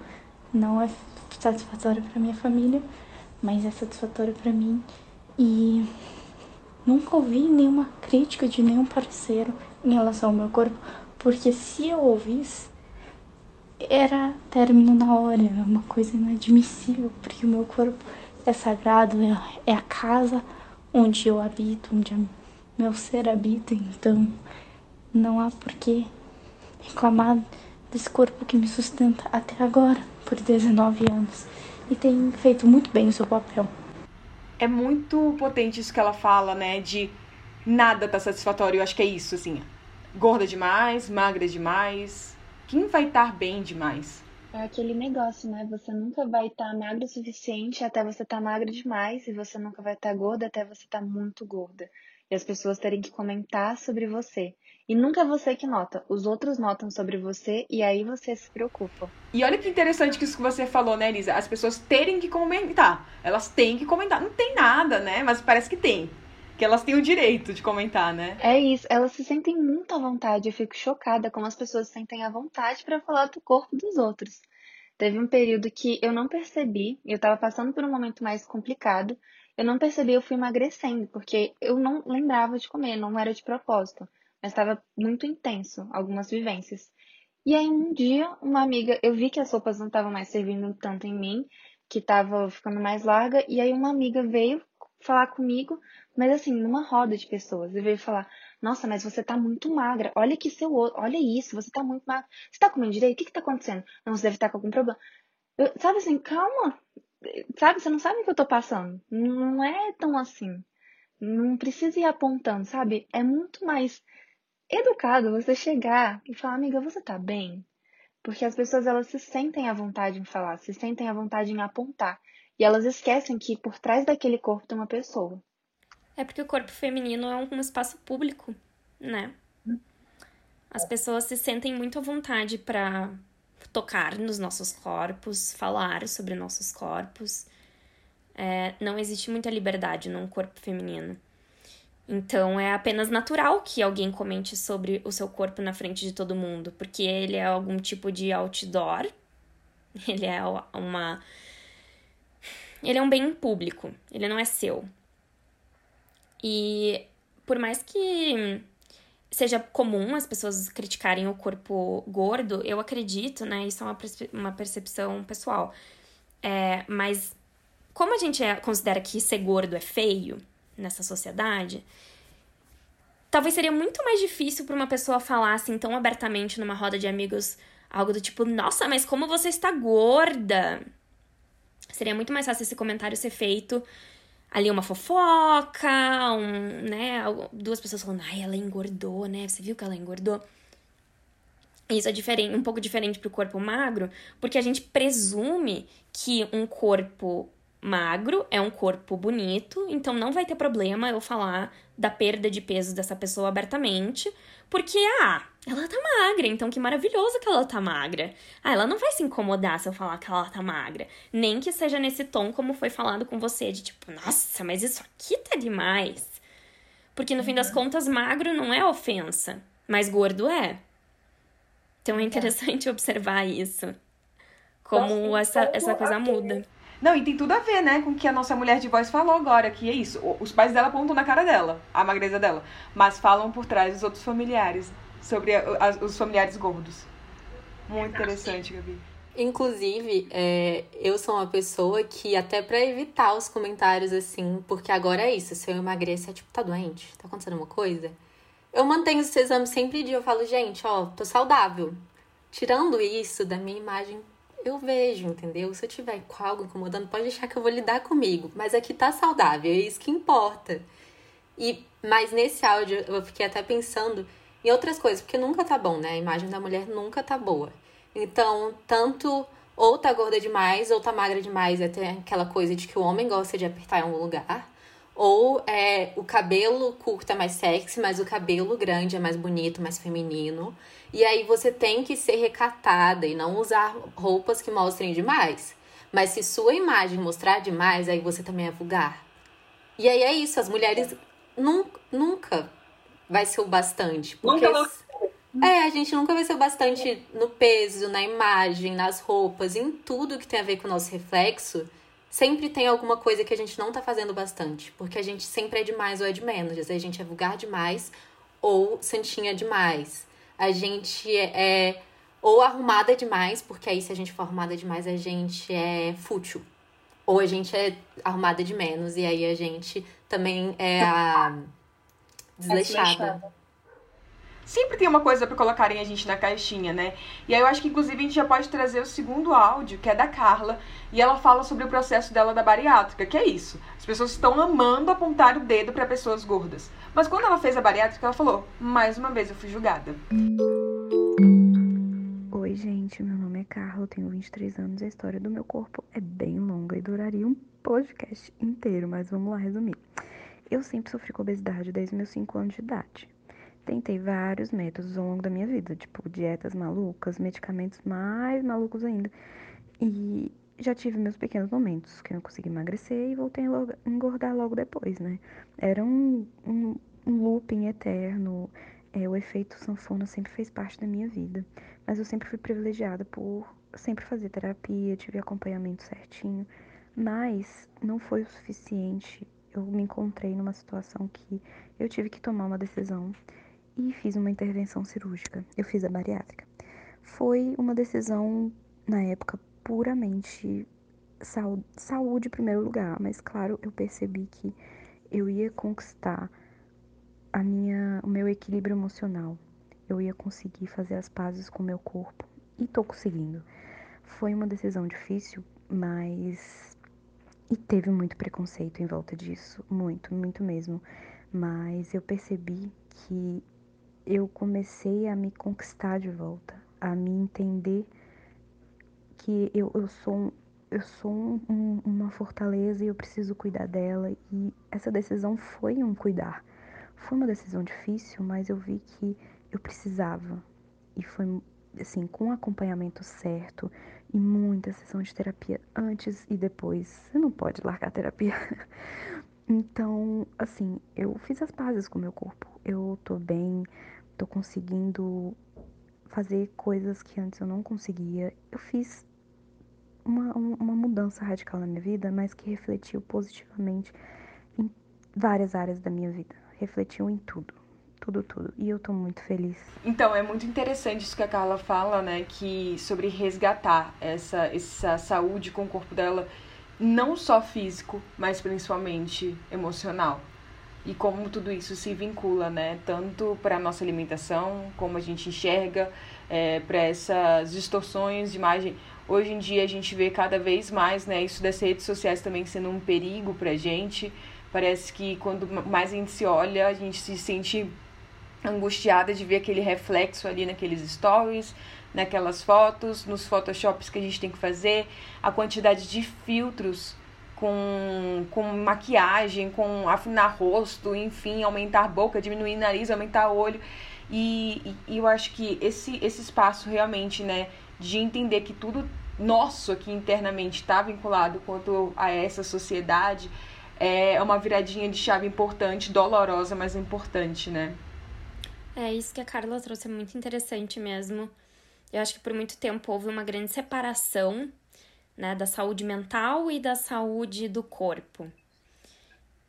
não é satisfatório para minha família, mas é satisfatório para mim. E nunca ouvi nenhuma crítica de nenhum parceiro em relação ao meu corpo, porque se eu ouvisse, era término na hora, é uma coisa inadmissível, porque o meu corpo é sagrado, é, é a casa onde eu habito, onde meu ser habita, então não há por que reclamar desse corpo que me sustenta até agora por 19 anos e tem feito muito bem o seu papel. É muito potente isso que ela fala, né? De nada tá satisfatório. Eu acho que é isso, assim. Gorda demais, magra demais. Quem vai estar tá bem demais? É aquele negócio, né? Você nunca vai estar tá magra o suficiente até você estar tá magra demais. E você nunca vai estar tá gorda até você estar tá muito gorda. E as pessoas terem que comentar sobre você. E nunca é você que nota, os outros notam sobre você e aí você se preocupa. E olha que interessante que isso que você falou, né, Elisa? As pessoas terem que comentar. Elas têm que comentar. Não tem nada, né? Mas parece que tem. que elas têm o direito de comentar, né? É isso, elas se sentem muito à vontade. Eu fico chocada como as pessoas se sentem à vontade para falar do corpo dos outros. Teve um período que eu não percebi, eu estava passando por um momento mais complicado, eu não percebi, eu fui emagrecendo, porque eu não lembrava de comer, não era de propósito, mas estava muito intenso, algumas vivências. E aí um dia, uma amiga, eu vi que as roupas não estavam mais servindo tanto em mim, que estava ficando mais larga, e aí uma amiga veio falar comigo, mas assim, numa roda de pessoas, e veio falar: "Nossa, mas você tá muito magra. Olha que seu, olha isso, você tá muito magra. Você tá comendo direito? O que que tá acontecendo? Não, você deve estar tá com algum problema." Eu, sabe assim, calma. Sabe, você não sabe o que eu tô passando. Não é tão assim. Não precisa ir apontando, sabe? É muito mais educado você chegar e falar, amiga, você tá bem? Porque as pessoas elas se sentem à vontade em falar, se sentem à vontade em apontar. E elas esquecem que por trás daquele corpo tem uma pessoa. É porque o corpo feminino é um espaço público, né? As pessoas se sentem muito à vontade para tocar nos nossos corpos, falar sobre nossos corpos. É, não existe muita liberdade num corpo feminino. Então é apenas natural que alguém comente sobre o seu corpo na frente de todo mundo, porque ele é algum tipo de outdoor, ele é uma. Ele é um bem público, ele não é seu. E por mais que seja comum as pessoas criticarem o corpo gordo, eu acredito, né? Isso é uma, uma percepção pessoal. É, mas como a gente é, considera que ser gordo é feio nessa sociedade, talvez seria muito mais difícil para uma pessoa falar assim tão abertamente numa roda de amigos algo do tipo: Nossa, mas como você está gorda! Seria muito mais fácil esse comentário ser feito ali uma fofoca, um, né, duas pessoas falando, ai, ela engordou, né? Você viu que ela engordou? Isso é diferente, um pouco diferente pro corpo magro, porque a gente presume que um corpo magro é um corpo bonito, então não vai ter problema eu falar da perda de peso dessa pessoa abertamente, porque, ah, ela tá magra, então que maravilhoso que ela tá magra. Ah, ela não vai se incomodar se eu falar que ela tá magra. Nem que seja nesse tom como foi falado com você, de tipo, nossa, mas isso aqui tá demais. Porque no fim das uhum. contas, magro não é ofensa, mas gordo é. Então é interessante observar isso. Como essa, essa coisa muda. Não, e tem tudo a ver, né, com o que a nossa mulher de voz falou agora, que é isso. Os pais dela apontam na cara dela, a magreza dela, mas falam por trás dos outros familiares, sobre a, a, os familiares gordos. Muito interessante, Gabi. Inclusive, é, eu sou uma pessoa que, até para evitar os comentários assim, porque agora é isso, se eu emagrecer, é tipo, tá doente? Tá acontecendo uma coisa? Eu mantenho esse exame sempre de eu falo, gente, ó, tô saudável. Tirando isso da minha imagem eu vejo, entendeu? Se eu tiver com algo incomodando, pode deixar que eu vou lidar comigo. Mas aqui tá saudável, é isso que importa. E, mas nesse áudio eu fiquei até pensando em outras coisas, porque nunca tá bom, né? A imagem da mulher nunca tá boa. Então, tanto ou tá gorda demais ou tá magra demais, é ter aquela coisa de que o homem gosta de apertar em algum lugar. Ou é, o cabelo curto é mais sexy, mas o cabelo grande é mais bonito, mais feminino. E aí você tem que ser recatada e não usar roupas que mostrem demais. Mas se sua imagem mostrar demais, aí você também é vulgar. E aí é isso, as mulheres nunca, nunca vai ser o bastante. Porque é, a gente nunca vai ser o bastante no peso, na imagem, nas roupas, em tudo que tem a ver com o nosso reflexo sempre tem alguma coisa que a gente não tá fazendo bastante. Porque a gente sempre é demais ou é de menos. Às vezes a gente é vulgar demais ou santinha demais. A gente é, é ou arrumada demais, porque aí se a gente for arrumada demais, a gente é fútil. Ou a gente é arrumada de menos, e aí a gente também é a desleixada sempre tem uma coisa para colocarem a gente na caixinha, né? E aí eu acho que inclusive a gente já pode trazer o segundo áudio, que é da Carla, e ela fala sobre o processo dela da bariátrica, que é isso. As pessoas estão amando apontar o dedo para pessoas gordas. Mas quando ela fez a bariátrica, ela falou: "Mais uma vez eu fui julgada". Oi, gente, meu nome é Carla, tenho 23 anos e a história do meu corpo é bem longa e duraria um podcast inteiro, mas vamos lá resumir. Eu sempre sofri com obesidade desde meus 5 anos de idade. Tentei vários métodos ao longo da minha vida, tipo dietas malucas, medicamentos mais malucos ainda. E já tive meus pequenos momentos que eu não consegui emagrecer e voltei a engordar logo depois, né? Era um, um, um looping eterno. É, o efeito sanfona sempre fez parte da minha vida. Mas eu sempre fui privilegiada por sempre fazer terapia, tive acompanhamento certinho. Mas não foi o suficiente. Eu me encontrei numa situação que eu tive que tomar uma decisão e fiz uma intervenção cirúrgica. Eu fiz a bariátrica. Foi uma decisão, na época, puramente saúde, saúde em primeiro lugar, mas claro, eu percebi que eu ia conquistar a minha, o meu equilíbrio emocional. Eu ia conseguir fazer as pazes com o meu corpo e tô conseguindo. Foi uma decisão difícil, mas e teve muito preconceito em volta disso, muito, muito mesmo. Mas eu percebi que eu comecei a me conquistar de volta, a me entender que eu, eu sou, um, eu sou um, um, uma fortaleza e eu preciso cuidar dela. E essa decisão foi um cuidar. Foi uma decisão difícil, mas eu vi que eu precisava. E foi assim, com acompanhamento certo e muita sessão de terapia antes e depois. Você não pode largar a terapia. Então, assim, eu fiz as pazes com o meu corpo. Eu tô bem, tô conseguindo fazer coisas que antes eu não conseguia. Eu fiz uma, uma mudança radical na minha vida, mas que refletiu positivamente em várias áreas da minha vida. Refletiu em tudo. Tudo, tudo. E eu tô muito feliz. Então, é muito interessante isso que a Carla fala, né? Que sobre resgatar essa, essa saúde com o corpo dela, não só físico, mas principalmente emocional e como tudo isso se vincula, né? Tanto para a nossa alimentação, como a gente enxerga, é, para essas distorções de imagem. Hoje em dia a gente vê cada vez mais, né, isso das redes sociais também sendo um perigo pra gente. Parece que quando mais a gente se olha, a gente se sente angustiada de ver aquele reflexo ali naqueles stories, naquelas fotos, nos photoshops que a gente tem que fazer, a quantidade de filtros com, com maquiagem, com afinar rosto, enfim, aumentar boca, diminuir nariz, aumentar olho. E, e, eu acho que esse, esse espaço realmente, né, de entender que tudo nosso aqui internamente está vinculado quanto a essa sociedade, é uma viradinha de chave importante, dolorosa, mas importante, né? É, isso que a Carla trouxe é muito interessante mesmo. Eu acho que por muito tempo houve uma grande separação, né, da saúde mental e da saúde do corpo.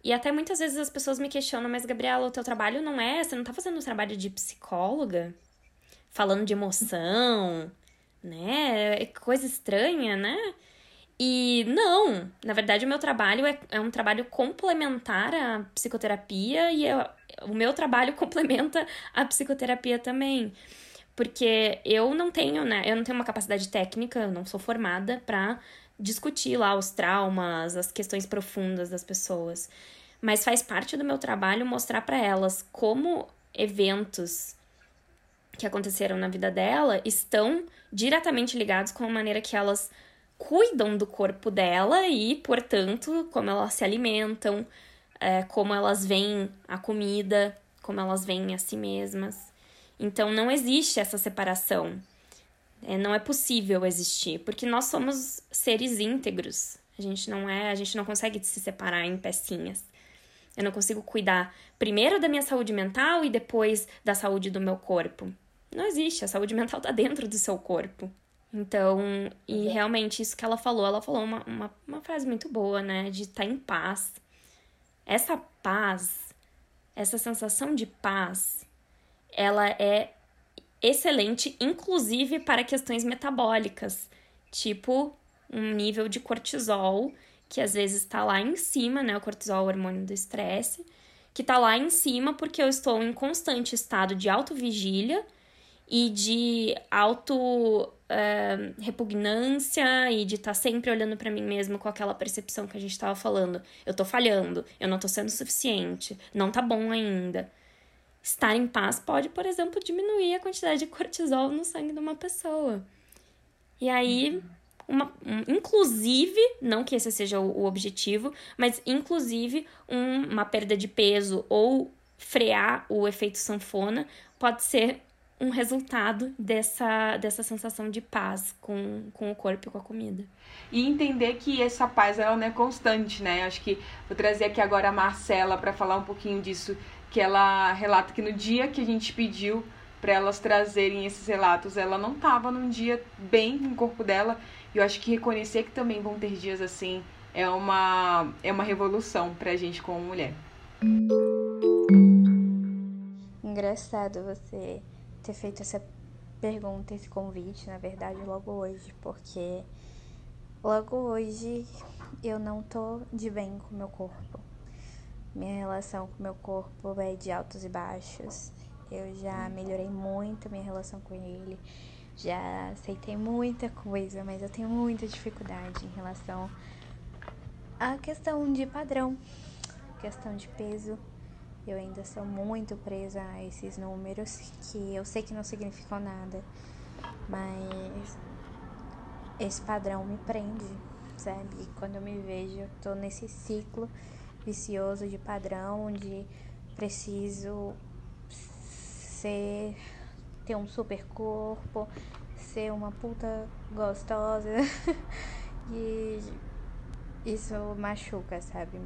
E até muitas vezes as pessoas me questionam, mas Gabriela, o teu trabalho não é, você não tá fazendo um trabalho de psicóloga? Falando de emoção, né? É coisa estranha, né? E não, na verdade, o meu trabalho é, é um trabalho complementar à psicoterapia e eu, o meu trabalho complementa a psicoterapia também. Porque eu não tenho, né? Eu não tenho uma capacidade técnica, eu não sou formada para discutir lá os traumas, as questões profundas das pessoas. Mas faz parte do meu trabalho mostrar para elas como eventos que aconteceram na vida dela estão diretamente ligados com a maneira que elas cuidam do corpo dela e, portanto, como elas se alimentam, é, como elas veem a comida, como elas veem a si mesmas. Então, não existe essa separação. É, não é possível existir, porque nós somos seres íntegros. A gente não é, a gente não consegue se separar em pecinhas. Eu não consigo cuidar primeiro da minha saúde mental e depois da saúde do meu corpo. Não existe, a saúde mental tá dentro do seu corpo. Então, e realmente isso que ela falou, ela falou uma, uma, uma frase muito boa, né? De estar tá em paz. Essa paz, essa sensação de paz, ela é excelente, inclusive para questões metabólicas, tipo um nível de cortisol, que às vezes está lá em cima, né? O cortisol, o hormônio do estresse, que está lá em cima porque eu estou em constante estado de autovigília e de auto uh, repugnância e de estar tá sempre olhando para mim mesmo com aquela percepção que a gente estava falando. Eu tô falhando, eu não tô sendo suficiente, não tá bom ainda. Estar em paz pode, por exemplo, diminuir a quantidade de cortisol no sangue de uma pessoa. E aí, uma, um, inclusive, não que esse seja o, o objetivo, mas inclusive um, uma perda de peso ou frear o efeito sanfona pode ser um resultado dessa, dessa sensação de paz com, com o corpo e com a comida. E entender que essa paz ela não é constante, né? Acho que vou trazer aqui agora a Marcela para falar um pouquinho disso, que ela relata que no dia que a gente pediu para elas trazerem esses relatos, ela não estava num dia bem no corpo dela. E eu acho que reconhecer que também vão ter dias assim é uma é uma revolução pra gente como mulher. Engraçado você ter feito essa pergunta, esse convite, na verdade, logo hoje, porque logo hoje eu não tô de bem com meu corpo. Minha relação com meu corpo é de altos e baixos. Eu já melhorei muito minha relação com ele, já aceitei muita coisa, mas eu tenho muita dificuldade em relação à questão de padrão, questão de peso. Eu ainda sou muito presa a esses números que eu sei que não significam nada, mas esse padrão me prende, sabe? E quando eu me vejo, eu tô nesse ciclo vicioso de padrão, onde preciso ser ter um super corpo, ser uma puta gostosa. e isso machuca, sabe?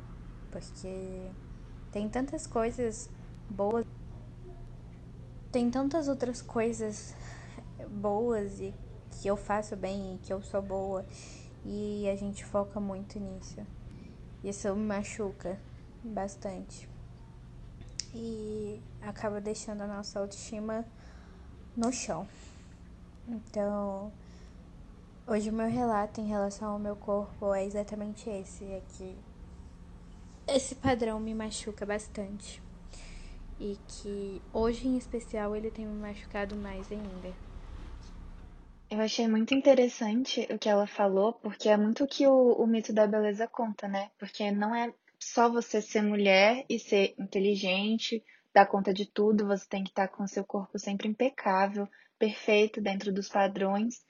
Porque tem tantas coisas boas, tem tantas outras coisas boas e que eu faço bem e que eu sou boa e a gente foca muito nisso. Isso me machuca bastante e acaba deixando a nossa autoestima no chão. Então, hoje o meu relato em relação ao meu corpo é exatamente esse, é que esse padrão me machuca bastante. E que hoje em especial ele tem me machucado mais ainda. Eu achei muito interessante o que ela falou, porque é muito o que o, o mito da beleza conta, né? Porque não é só você ser mulher e ser inteligente, dar conta de tudo, você tem que estar com seu corpo sempre impecável, perfeito, dentro dos padrões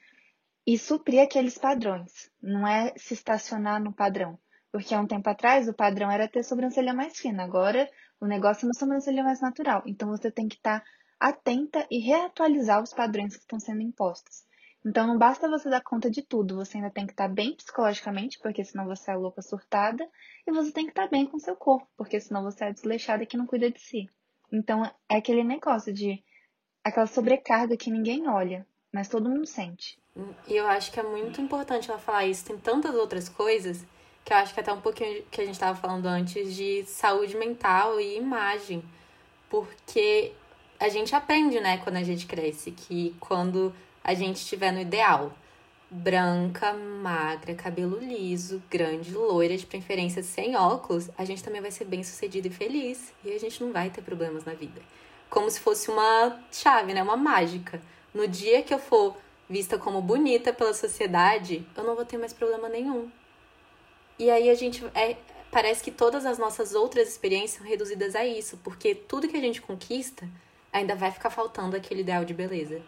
e suprir aqueles padrões. Não é se estacionar no padrão. Porque há um tempo atrás o padrão era ter sobrancelha mais fina, agora o negócio é uma sobrancelha mais natural. Então você tem que estar atenta e reatualizar os padrões que estão sendo impostos. Então não basta você dar conta de tudo, você ainda tem que estar bem psicologicamente, porque senão você é louca surtada, e você tem que estar bem com seu corpo, porque senão você é desleixada que não cuida de si. Então é aquele negócio de aquela sobrecarga que ninguém olha, mas todo mundo sente. E eu acho que é muito importante ela falar isso. Tem tantas outras coisas que eu acho que até um pouquinho que a gente estava falando antes de saúde mental e imagem. Porque a gente aprende, né, quando a gente cresce, que quando a gente estiver no ideal. Branca, magra, cabelo liso, grande, loira, de preferência sem óculos, a gente também vai ser bem sucedido e feliz. E a gente não vai ter problemas na vida. Como se fosse uma chave, né? Uma mágica. No dia que eu for vista como bonita pela sociedade, eu não vou ter mais problema nenhum. E aí a gente. É, parece que todas as nossas outras experiências são reduzidas a isso, porque tudo que a gente conquista ainda vai ficar faltando aquele ideal de beleza.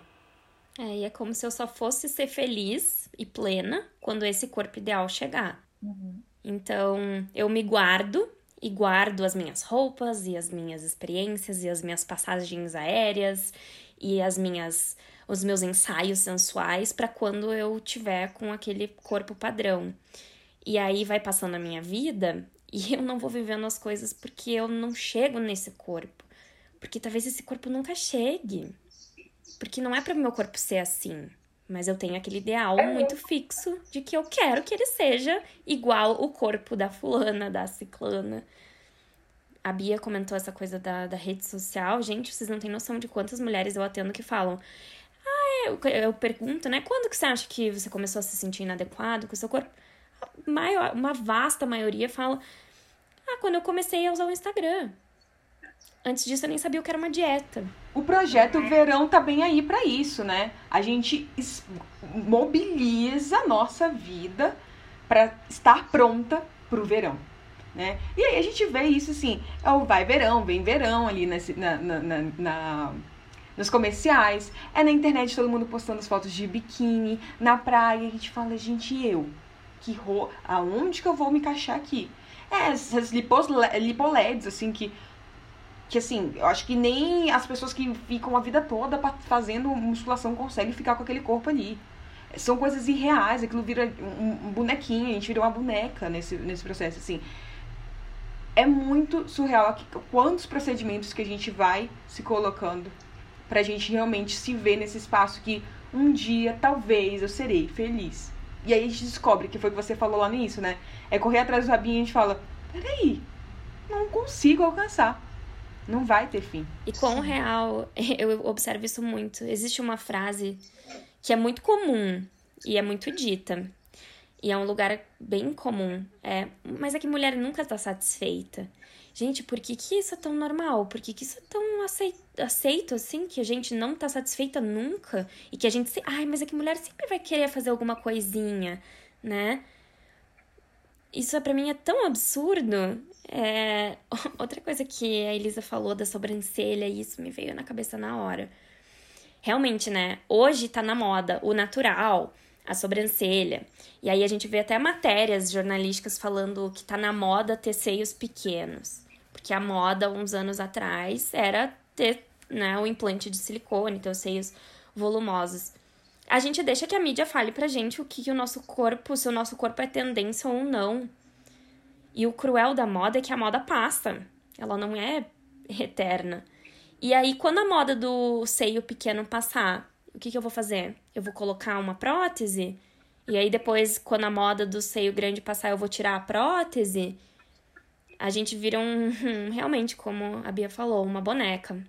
É, e é como se eu só fosse ser feliz e plena quando esse corpo ideal chegar. Uhum. Então, eu me guardo e guardo as minhas roupas e as minhas experiências e as minhas passagens aéreas e as minhas os meus ensaios sensuais para quando eu tiver com aquele corpo padrão. E aí vai passando a minha vida e eu não vou vivendo as coisas porque eu não chego nesse corpo. Porque talvez esse corpo nunca chegue. Porque não é para meu corpo ser assim. Mas eu tenho aquele ideal muito fixo de que eu quero que ele seja igual o corpo da fulana, da ciclana. A Bia comentou essa coisa da, da rede social. Gente, vocês não têm noção de quantas mulheres eu atendo que falam. Ah, é, eu, eu pergunto, né? Quando que você acha que você começou a se sentir inadequado com o seu corpo? Maior, uma vasta maioria fala. Ah, quando eu comecei a usar o Instagram. Antes disso, eu nem sabia o que era uma dieta. O projeto Verão tá bem aí para isso, né? A gente mobiliza a nossa vida para estar pronta pro verão, né? E aí a gente vê isso assim, é o vai verão, vem verão ali nesse, na, na, na, na nos comerciais, é na internet todo mundo postando as fotos de biquíni, na praia, a gente fala, gente, eu? Que ro... Aonde que eu vou me encaixar aqui? É, essas lipos, lipoleds, assim, que que assim, eu acho que nem as pessoas que ficam a vida toda fazendo musculação conseguem ficar com aquele corpo ali. São coisas irreais, aquilo vira um, bonequinho, a gente vira uma boneca nesse, nesse processo, assim. É muito surreal quantos procedimentos que a gente vai se colocando pra gente realmente se ver nesse espaço que um dia, talvez, eu serei feliz. E aí a gente descobre, que foi o que você falou lá no início, né? É correr atrás do rabinho e a gente fala, peraí, não consigo alcançar não vai ter fim. E com o real, eu observo isso muito. Existe uma frase que é muito comum e é muito dita. E é um lugar bem comum. É, mas é que mulher nunca tá satisfeita. Gente, por que, que isso é tão normal? Por que, que isso é tão aceito, aceito, assim? Que a gente não tá satisfeita nunca? E que a gente se. Ai, mas é que mulher sempre vai querer fazer alguma coisinha, né? Isso para mim é tão absurdo. É... Outra coisa que a Elisa falou da sobrancelha, isso me veio na cabeça na hora. Realmente, né? Hoje tá na moda o natural, a sobrancelha. E aí a gente vê até matérias jornalísticas falando que tá na moda ter seios pequenos. Porque a moda, uns anos atrás, era ter né, o implante de silicone, ter os seios volumosos a gente deixa que a mídia fale pra gente o que, que o nosso corpo, se o nosso corpo é tendência ou não. E o cruel da moda é que a moda passa. Ela não é eterna. E aí, quando a moda do seio pequeno passar, o que, que eu vou fazer? Eu vou colocar uma prótese? E aí, depois, quando a moda do seio grande passar, eu vou tirar a prótese? A gente vira um, realmente, como a Bia falou, uma boneca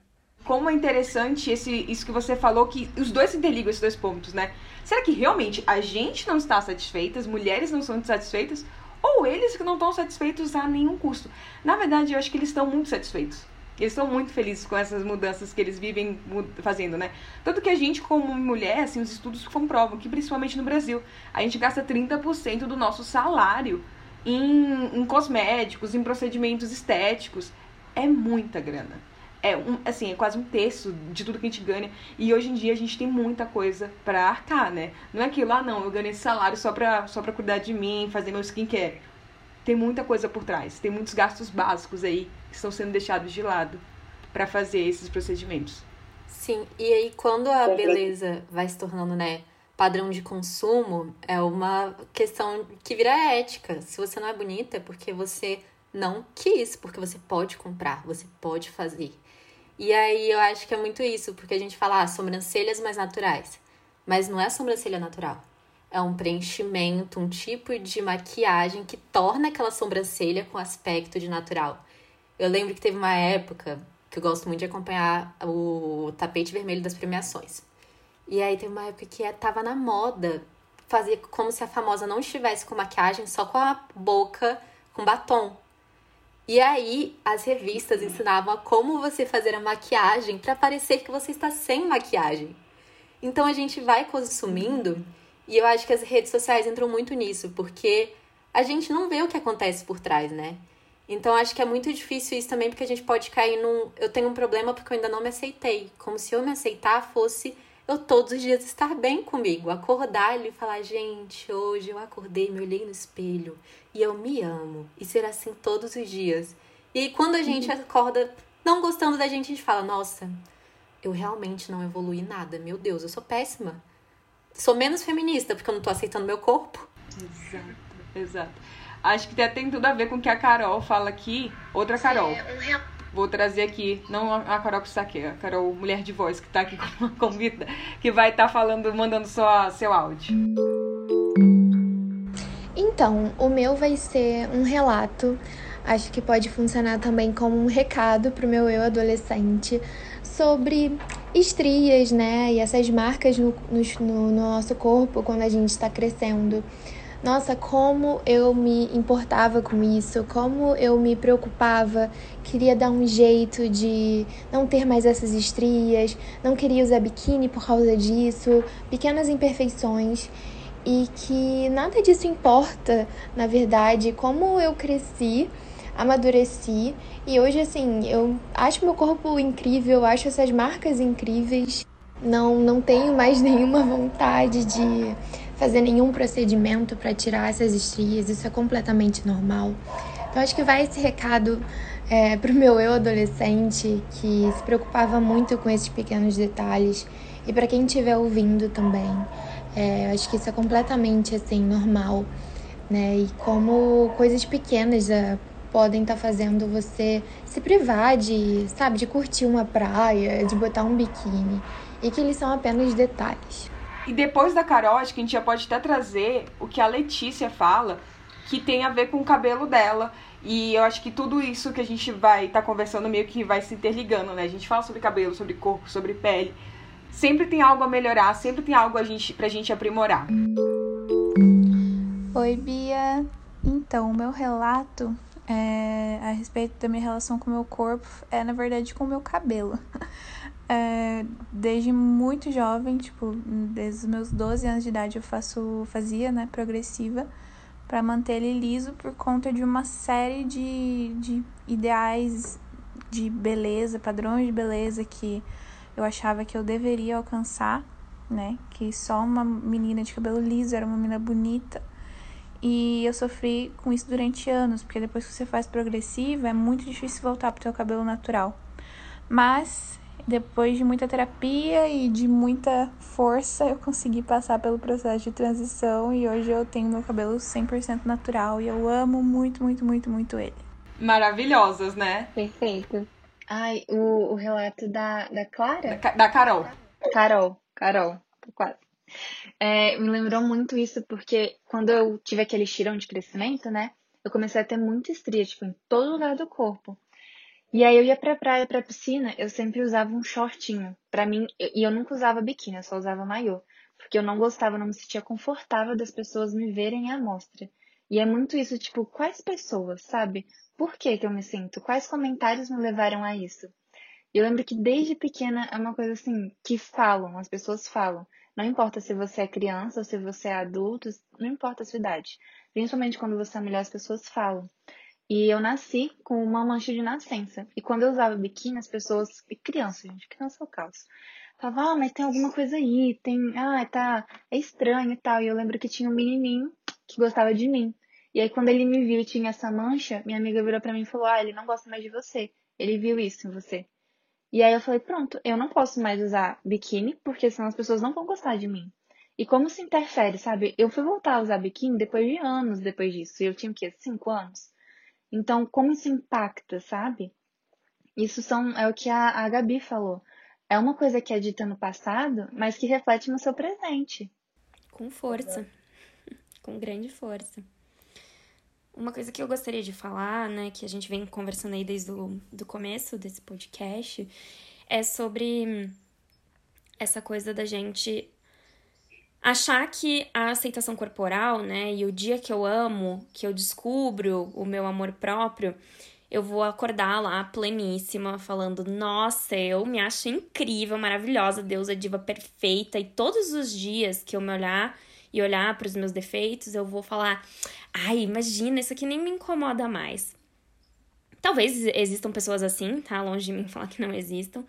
como é interessante esse, isso que você falou, que os dois se interligam, esses dois pontos, né? Será que realmente a gente não está satisfeita, as mulheres não são satisfeitas, ou eles que não estão satisfeitos a nenhum custo? Na verdade, eu acho que eles estão muito satisfeitos. Eles estão muito felizes com essas mudanças que eles vivem fazendo, né? Tanto que a gente, como mulher, assim, os estudos comprovam que, principalmente no Brasil, a gente gasta 30% do nosso salário em, em cosméticos, em procedimentos estéticos. É muita grana é um, assim, é quase um terço de tudo que a gente ganha. E hoje em dia a gente tem muita coisa para arcar, né? Não é aquilo, ah, não, eu ganho esse salário só pra, só pra cuidar de mim, fazer meu skincare. Tem muita coisa por trás. Tem muitos gastos básicos aí que estão sendo deixados de lado para fazer esses procedimentos. Sim, e aí quando a beleza vai se tornando, né, padrão de consumo, é uma questão que vira ética. Se você não é bonita, é porque você não quis, porque você pode comprar, você pode fazer. E aí eu acho que é muito isso, porque a gente fala ah, sobrancelhas mais naturais. Mas não é sobrancelha natural. É um preenchimento, um tipo de maquiagem que torna aquela sobrancelha com aspecto de natural. Eu lembro que teve uma época que eu gosto muito de acompanhar o tapete vermelho das premiações. E aí teve uma época que tava na moda fazer como se a famosa não estivesse com maquiagem, só com a boca com batom. E aí, as revistas ensinavam a como você fazer a maquiagem para parecer que você está sem maquiagem. Então a gente vai consumindo, e eu acho que as redes sociais entram muito nisso, porque a gente não vê o que acontece por trás, né? Então acho que é muito difícil isso também, porque a gente pode cair num. Eu tenho um problema porque eu ainda não me aceitei. Como se eu me aceitar fosse eu todos os dias estar bem comigo, acordar e falar, gente, hoje eu acordei, me olhei no espelho e eu me amo. E ser assim todos os dias. E aí, quando a gente uhum. acorda não gostando da gente, a gente fala, nossa, eu realmente não evolui nada. Meu Deus, eu sou péssima. Sou menos feminista porque eu não tô aceitando meu corpo. Exato, exato. Acho que tem tudo a ver com o que a Carol fala aqui. Outra Carol. Vou trazer aqui, não a Carol que está aqui, a Carol Mulher de Voz, que está aqui com uma convida, que vai estar tá falando, mandando só seu áudio. Então, o meu vai ser um relato, acho que pode funcionar também como um recado para o meu eu adolescente sobre estrias, né, e essas marcas no, no, no nosso corpo quando a gente está crescendo. Nossa, como eu me importava com isso, como eu me preocupava, queria dar um jeito de não ter mais essas estrias, não queria usar biquíni por causa disso, pequenas imperfeições e que nada disso importa, na verdade, como eu cresci, amadureci e hoje assim, eu acho meu corpo incrível, acho essas marcas incríveis. Não não tenho mais nenhuma vontade de fazer nenhum procedimento para tirar essas estrias, isso é completamente normal. Eu acho que vai esse recado é, pro meu eu adolescente que se preocupava muito com esses pequenos detalhes e para quem estiver ouvindo também. É, acho que isso é completamente assim normal, né? E como coisas pequenas é, podem estar tá fazendo você se privar de, sabe, de curtir uma praia, de botar um biquíni e que eles são apenas detalhes. E depois da Carol, acho que a gente já pode até trazer o que a Letícia fala, que tem a ver com o cabelo dela. E eu acho que tudo isso que a gente vai estar tá conversando meio que vai se interligando, né? A gente fala sobre cabelo, sobre corpo, sobre pele. Sempre tem algo a melhorar, sempre tem algo a gente, pra gente aprimorar. Oi, Bia. Então, o meu relato é, a respeito da minha relação com o meu corpo é, na verdade, com o meu cabelo. É, desde muito jovem, tipo, desde os meus 12 anos de idade eu faço, fazia, né, progressiva para manter ele liso por conta de uma série de, de ideais de beleza, padrões de beleza que eu achava que eu deveria alcançar, né? Que só uma menina de cabelo liso era uma menina bonita. E eu sofri com isso durante anos, porque depois que você faz progressiva é muito difícil voltar pro teu cabelo natural. Mas depois de muita terapia e de muita força, eu consegui passar pelo processo de transição e hoje eu tenho meu cabelo 100% natural e eu amo muito, muito, muito, muito ele. Maravilhosas, né? Perfeito. Ai, o, o relato da, da Clara? Da, da Carol. Carol, Carol, quase. É, me lembrou muito isso porque quando eu tive aquele tirão de crescimento, né? Eu comecei a ter muita estria, tipo, em todo lugar do corpo. E aí eu ia pra praia, pra piscina, eu sempre usava um shortinho. Pra mim, e eu nunca usava biquíni, eu só usava maiô. Porque eu não gostava, não me sentia confortável das pessoas me verem à mostra. E é muito isso, tipo, quais pessoas, sabe? Por que que eu me sinto? Quais comentários me levaram a isso? Eu lembro que desde pequena é uma coisa assim, que falam, as pessoas falam. Não importa se você é criança ou se você é adulto, não importa a sua idade. Principalmente quando você é mulher, as pessoas falam. E eu nasci com uma mancha de nascença. E quando eu usava biquíni, as pessoas. E criança, gente, criança é o caos. Falava, ah, mas tem alguma coisa aí, tem. Ah, tá. É estranho e tal. E eu lembro que tinha um menininho que gostava de mim. E aí, quando ele me viu e tinha essa mancha, minha amiga virou pra mim e falou: Ah, ele não gosta mais de você. Ele viu isso em você. E aí eu falei: Pronto, eu não posso mais usar biquíni, porque senão as pessoas não vão gostar de mim. E como se interfere, sabe? Eu fui voltar a usar biquíni depois de anos depois disso. E eu tinha o quê? Cinco anos? Então, como isso impacta, sabe? Isso são, é o que a, a Gabi falou. É uma coisa que é dita no passado, mas que reflete no seu presente. Com força. Com grande força. Uma coisa que eu gostaria de falar, né, que a gente vem conversando aí desde o do começo desse podcast, é sobre essa coisa da gente achar que a aceitação corporal, né, e o dia que eu amo, que eu descubro o meu amor próprio, eu vou acordar lá pleníssima, falando: Nossa, eu me acho incrível, maravilhosa, Deus é diva perfeita, e todos os dias que eu me olhar e olhar para os meus defeitos, eu vou falar: Ai, imagina, isso aqui nem me incomoda mais. Talvez existam pessoas assim, tá? Longe de mim falar que não existam,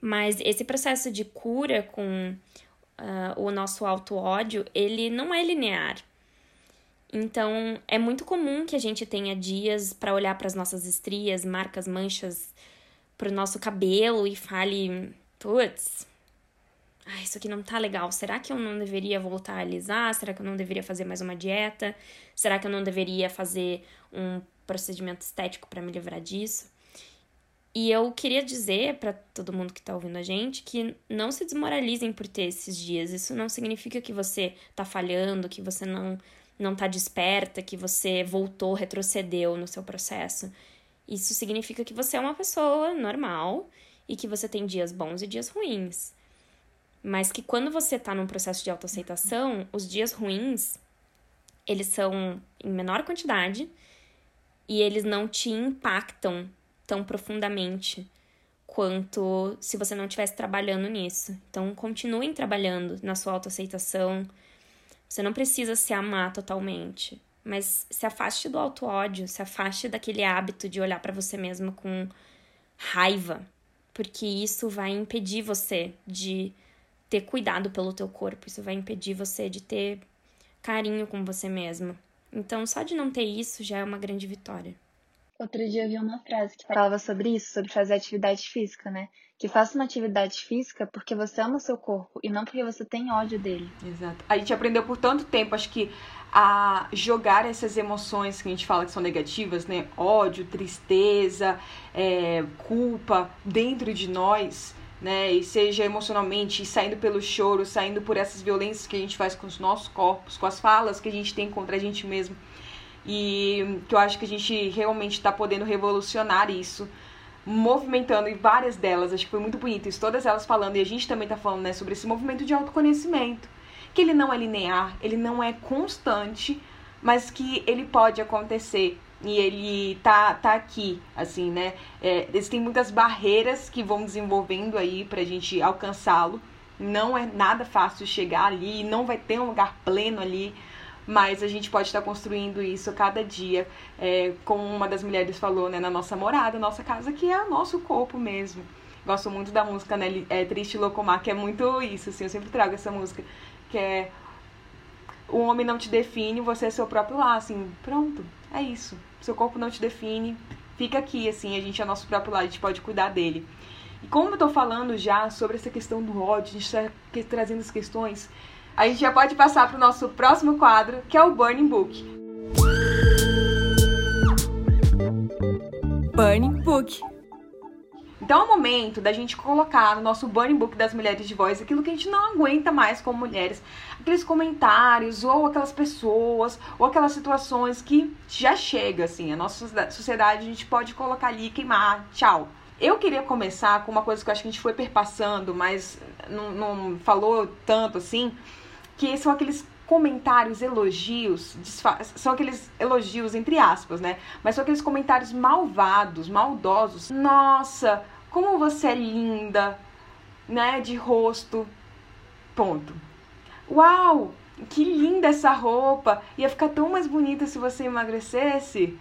mas esse processo de cura com uh, o nosso auto-ódio, ele não é linear. Então, é muito comum que a gente tenha dias para olhar para as nossas estrias, marcas, manchas, para o nosso cabelo e fale: putz, ah, isso aqui não tá legal. Será que eu não deveria voltar a alisar? Será que eu não deveria fazer mais uma dieta? Será que eu não deveria fazer um procedimento estético para me livrar disso? E eu queria dizer para todo mundo que está ouvindo a gente que não se desmoralizem por ter esses dias. Isso não significa que você está falhando, que você não não tá desperta, que você voltou, retrocedeu no seu processo. Isso significa que você é uma pessoa normal e que você tem dias bons e dias ruins. Mas que quando você está num processo de autoaceitação, os dias ruins, eles são em menor quantidade e eles não te impactam tão profundamente quanto se você não estivesse trabalhando nisso. Então, continuem trabalhando na sua autoaceitação. Você não precisa se amar totalmente, mas se afaste do auto-ódio, se afaste daquele hábito de olhar para você mesma com raiva, porque isso vai impedir você de ter cuidado pelo teu corpo, isso vai impedir você de ter carinho com você mesma. Então, só de não ter isso já é uma grande vitória. Outro dia eu vi uma frase que falava sobre isso, sobre fazer atividade física, né? Que faça uma atividade física porque você ama o seu corpo e não porque você tem ódio dele. Exato. A gente aprendeu por tanto tempo, acho que a jogar essas emoções que a gente fala que são negativas, né? Ódio, tristeza, é, culpa dentro de nós, né? E seja emocionalmente, saindo pelo choro, saindo por essas violências que a gente faz com os nossos corpos, com as falas que a gente tem contra a gente mesmo. E que eu acho que a gente realmente está podendo revolucionar isso, movimentando, e várias delas, acho que foi muito bonito isso, todas elas falando, e a gente também está falando né, sobre esse movimento de autoconhecimento que ele não é linear, ele não é constante, mas que ele pode acontecer e ele tá, tá aqui, assim, né? É, existem muitas barreiras que vão desenvolvendo aí pra gente alcançá-lo. Não é nada fácil chegar ali, não vai ter um lugar pleno ali, mas a gente pode estar construindo isso cada dia, é, como uma das mulheres falou, né, na nossa morada, nossa casa, que é o nosso corpo mesmo. Gosto muito da música, né, é Triste Locomar, que é muito isso, assim, eu sempre trago essa música que é o homem não te define, você é seu próprio lar, assim, pronto, é isso. Seu corpo não te define, fica aqui, assim, a gente é nosso próprio lar, a gente pode cuidar dele. E como eu tô falando já sobre essa questão do ódio, a gente tá trazendo as questões, a gente já pode passar para o nosso próximo quadro, que é o Burning Book. Burning Book. Então é o momento da gente colocar no nosso burning book das mulheres de voz aquilo que a gente não aguenta mais como mulheres. Aqueles comentários, ou aquelas pessoas, ou aquelas situações que já chega, assim. A nossa sociedade a gente pode colocar ali queimar. Tchau. Eu queria começar com uma coisa que eu acho que a gente foi perpassando, mas não, não falou tanto assim, que são aqueles comentários, elogios, são aqueles elogios entre aspas, né? Mas são aqueles comentários malvados, maldosos. Nossa, como você é linda, né, de rosto. Ponto. Uau, que linda essa roupa. Ia ficar tão mais bonita se você emagrecesse.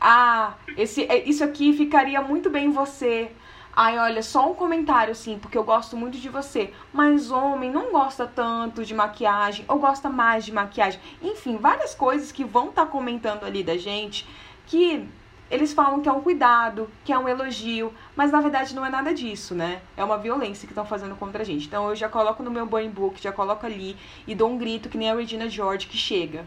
Ah, esse, é, isso aqui ficaria muito bem em você. Ai, olha, só um comentário assim, porque eu gosto muito de você. Mas homem não gosta tanto de maquiagem, ou gosta mais de maquiagem. Enfim, várias coisas que vão estar tá comentando ali da gente que eles falam que é um cuidado, que é um elogio, mas na verdade não é nada disso, né? É uma violência que estão fazendo contra a gente. Então eu já coloco no meu burn book, já coloco ali e dou um grito que nem a Regina George que chega.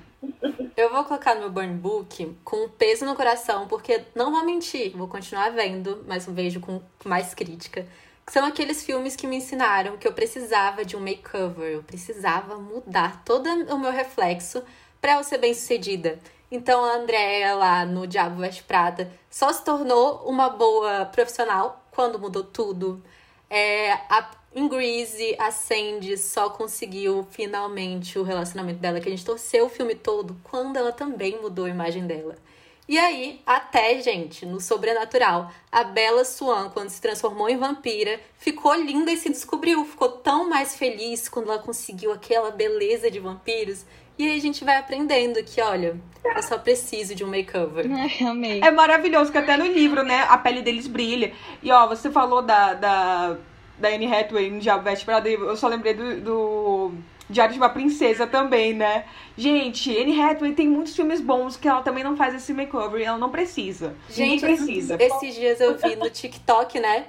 Eu vou colocar no meu burn book com um peso no coração, porque não vou mentir, vou continuar vendo, mas um vejo com mais crítica. São aqueles filmes que me ensinaram que eu precisava de um makeover, eu precisava mudar todo o meu reflexo para eu ser bem sucedida. Então a Andrea lá no Diabo Veste Prada só se tornou uma boa profissional quando mudou tudo. É, a em Grease, a Sandy só conseguiu finalmente o relacionamento dela, que a gente torceu o filme todo, quando ela também mudou a imagem dela. E aí, até, gente, no Sobrenatural, a Bella Swan, quando se transformou em vampira, ficou linda e se descobriu. Ficou tão mais feliz quando ela conseguiu aquela beleza de vampiros. E aí a gente vai aprendendo que, olha, eu só preciso de um makeover. Ai, amei. É maravilhoso que até no livro, né, a pele deles brilha. E ó, você falou da, da, da Anne Hathaway no Diabo Veste Prada, eu só lembrei do, do Diário de uma Princesa também, né? Gente, Anne Hathaway tem muitos filmes bons que ela também não faz esse makeover e ela não precisa. Gente, não precisa. Esses dias eu vi no TikTok, né?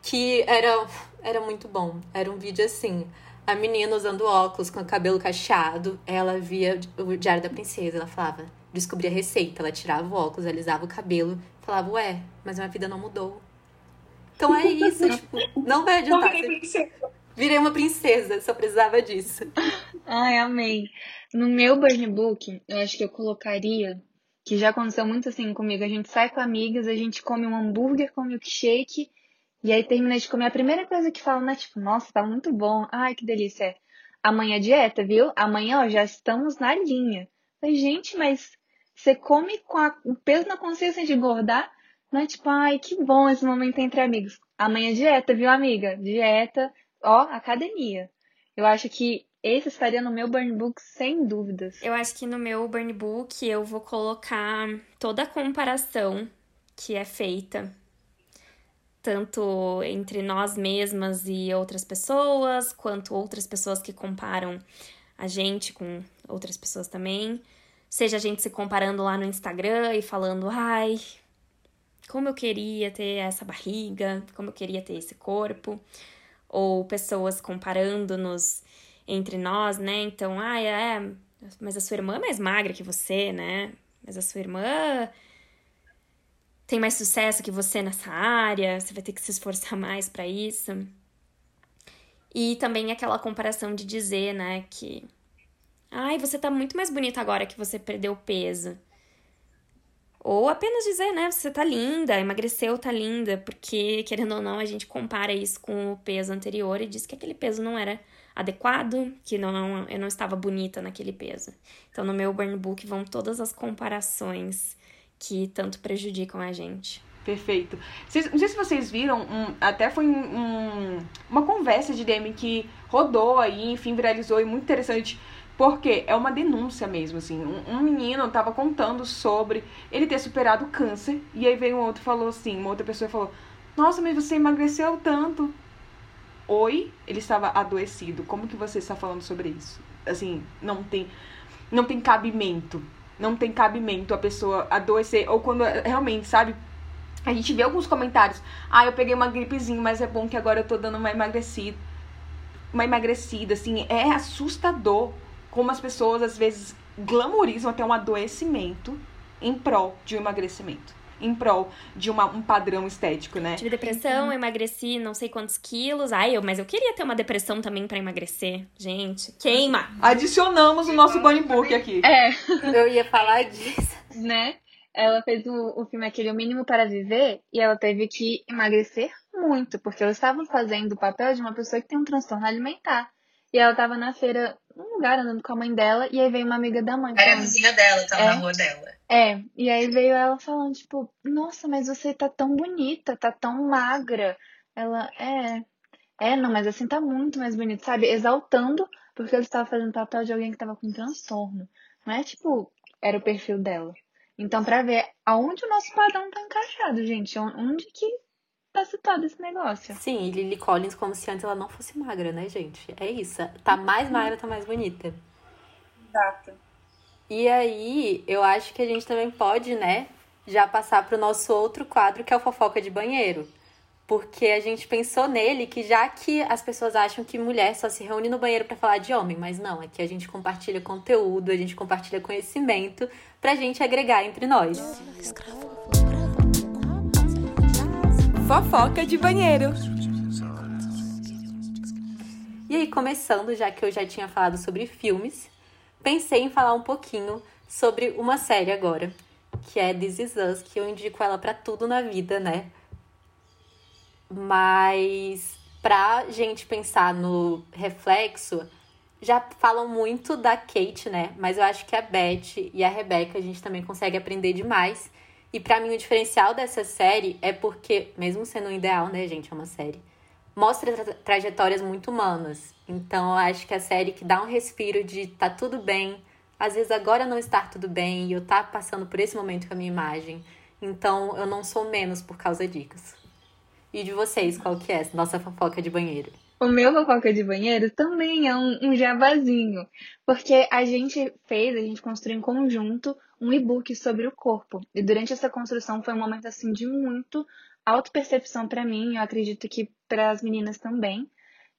Que era, era muito bom. Era um vídeo assim a menina usando óculos com o cabelo cacheado, ela via o Diário da Princesa. Ela falava, descobria a receita. Ela tirava o óculos, alisava o cabelo, falava, ué, mas minha vida não mudou. Então é isso, tipo, não vai adiantar. Virei uma princesa, só precisava disso. Ai, amei. No meu burn book, eu acho que eu colocaria, que já aconteceu muito assim comigo, a gente sai com amigas, a gente come um hambúrguer com milkshake e aí terminei de comer. A primeira coisa que fala, né? Tipo, nossa, tá muito bom. Ai, que delícia. Amanhã é dieta, viu? Amanhã, ó, já estamos na linha. Falei, gente, mas você come com a, o peso na consciência de engordar? Não é tipo, ai, que bom esse momento entre amigos. Amanhã é dieta, viu, amiga? Dieta, ó, academia. Eu acho que esse estaria no meu burn book sem dúvidas. Eu acho que no meu burn book eu vou colocar toda a comparação que é feita tanto entre nós mesmas e outras pessoas, quanto outras pessoas que comparam a gente com outras pessoas também. Seja a gente se comparando lá no Instagram e falando, ai, como eu queria ter essa barriga, como eu queria ter esse corpo, ou pessoas comparando-nos entre nós, né? Então, ah, é, mas a sua irmã é mais magra que você, né? Mas a sua irmã tem mais sucesso que você nessa área, você vai ter que se esforçar mais para isso. E também aquela comparação de dizer, né, que ai, você tá muito mais bonita agora que você perdeu peso. Ou apenas dizer, né, você tá linda, emagreceu, tá linda, porque querendo ou não, a gente compara isso com o peso anterior e diz que aquele peso não era adequado, que não eu não estava bonita naquele peso. Então no meu burn book vão todas as comparações que tanto prejudicam a gente. Perfeito. não sei se vocês viram, um, até foi um, uma conversa de DM que rodou aí, enfim, viralizou e muito interessante, porque é uma denúncia mesmo, assim. Um, um menino tava contando sobre ele ter superado o câncer, e aí veio um outro falou assim, uma outra pessoa falou, nossa, mas você emagreceu tanto. Oi, ele estava adoecido. Como que você está falando sobre isso? Assim, não tem, não tem cabimento não tem cabimento a pessoa adoecer. Ou quando realmente, sabe? A gente vê alguns comentários. Ah, eu peguei uma gripezinha, mas é bom que agora eu tô dando uma emagrecida. Uma emagrecida, assim. É assustador como as pessoas às vezes glamorizam até um adoecimento em prol de um emagrecimento em prol de uma, um padrão estético, né? Tive depressão, uhum. emagreci não sei quantos quilos. Ai, eu, mas eu queria ter uma depressão também para emagrecer. Gente, queima! Adicionamos o nosso bunny book aqui. É. Eu ia falar disso. Né? Ela fez o, o filme aquele O Mínimo para Viver e ela teve que emagrecer muito, porque eles estavam fazendo o papel de uma pessoa que tem um transtorno alimentar. E ela tava na feira, num lugar, andando com a mãe dela, e aí veio uma amiga da mãe. Era a vizinha dela, tava é, na rua dela. É, e aí veio ela falando, tipo, nossa, mas você tá tão bonita, tá tão magra. Ela, é, é, não, mas assim tá muito mais bonita, sabe? Exaltando, porque ele estava fazendo papel de alguém que tava com transtorno. Não é tipo, era o perfil dela. Então, pra ver aonde o nosso padrão tá encaixado, gente, onde que tá citado esse negócio. Sim, e Lily Collins como se antes ela não fosse magra, né, gente? É isso. Tá mais magra, tá mais bonita. Exato. E aí, eu acho que a gente também pode, né, já passar para o nosso outro quadro, que é o fofoca de banheiro. Porque a gente pensou nele que já que as pessoas acham que mulher só se reúne no banheiro para falar de homem, mas não, é que a gente compartilha conteúdo, a gente compartilha conhecimento pra gente agregar entre nós. Fofoca de banheiro. E aí, começando, já que eu já tinha falado sobre filmes, pensei em falar um pouquinho sobre uma série agora, que é This Is Us, que eu indico ela para tudo na vida, né? Mas pra gente pensar no reflexo, já falam muito da Kate, né? Mas eu acho que a Beth e a Rebecca a gente também consegue aprender demais. E para mim o diferencial dessa série é porque, mesmo sendo um ideal, né, gente, é uma série, mostra tra trajetórias muito humanas. Então eu acho que a série que dá um respiro de tá tudo bem, às vezes agora não estar tudo bem e eu tá passando por esse momento com a minha imagem. Então eu não sou menos por causa disso. E de vocês, qual que é nossa fofoca de banheiro? O meu fofoca de banheiro também é um, um jabazinho, porque a gente fez, a gente construiu em conjunto um e-book sobre o corpo. E durante essa construção foi um momento assim de muito autopercepção para mim, eu acredito que para as meninas também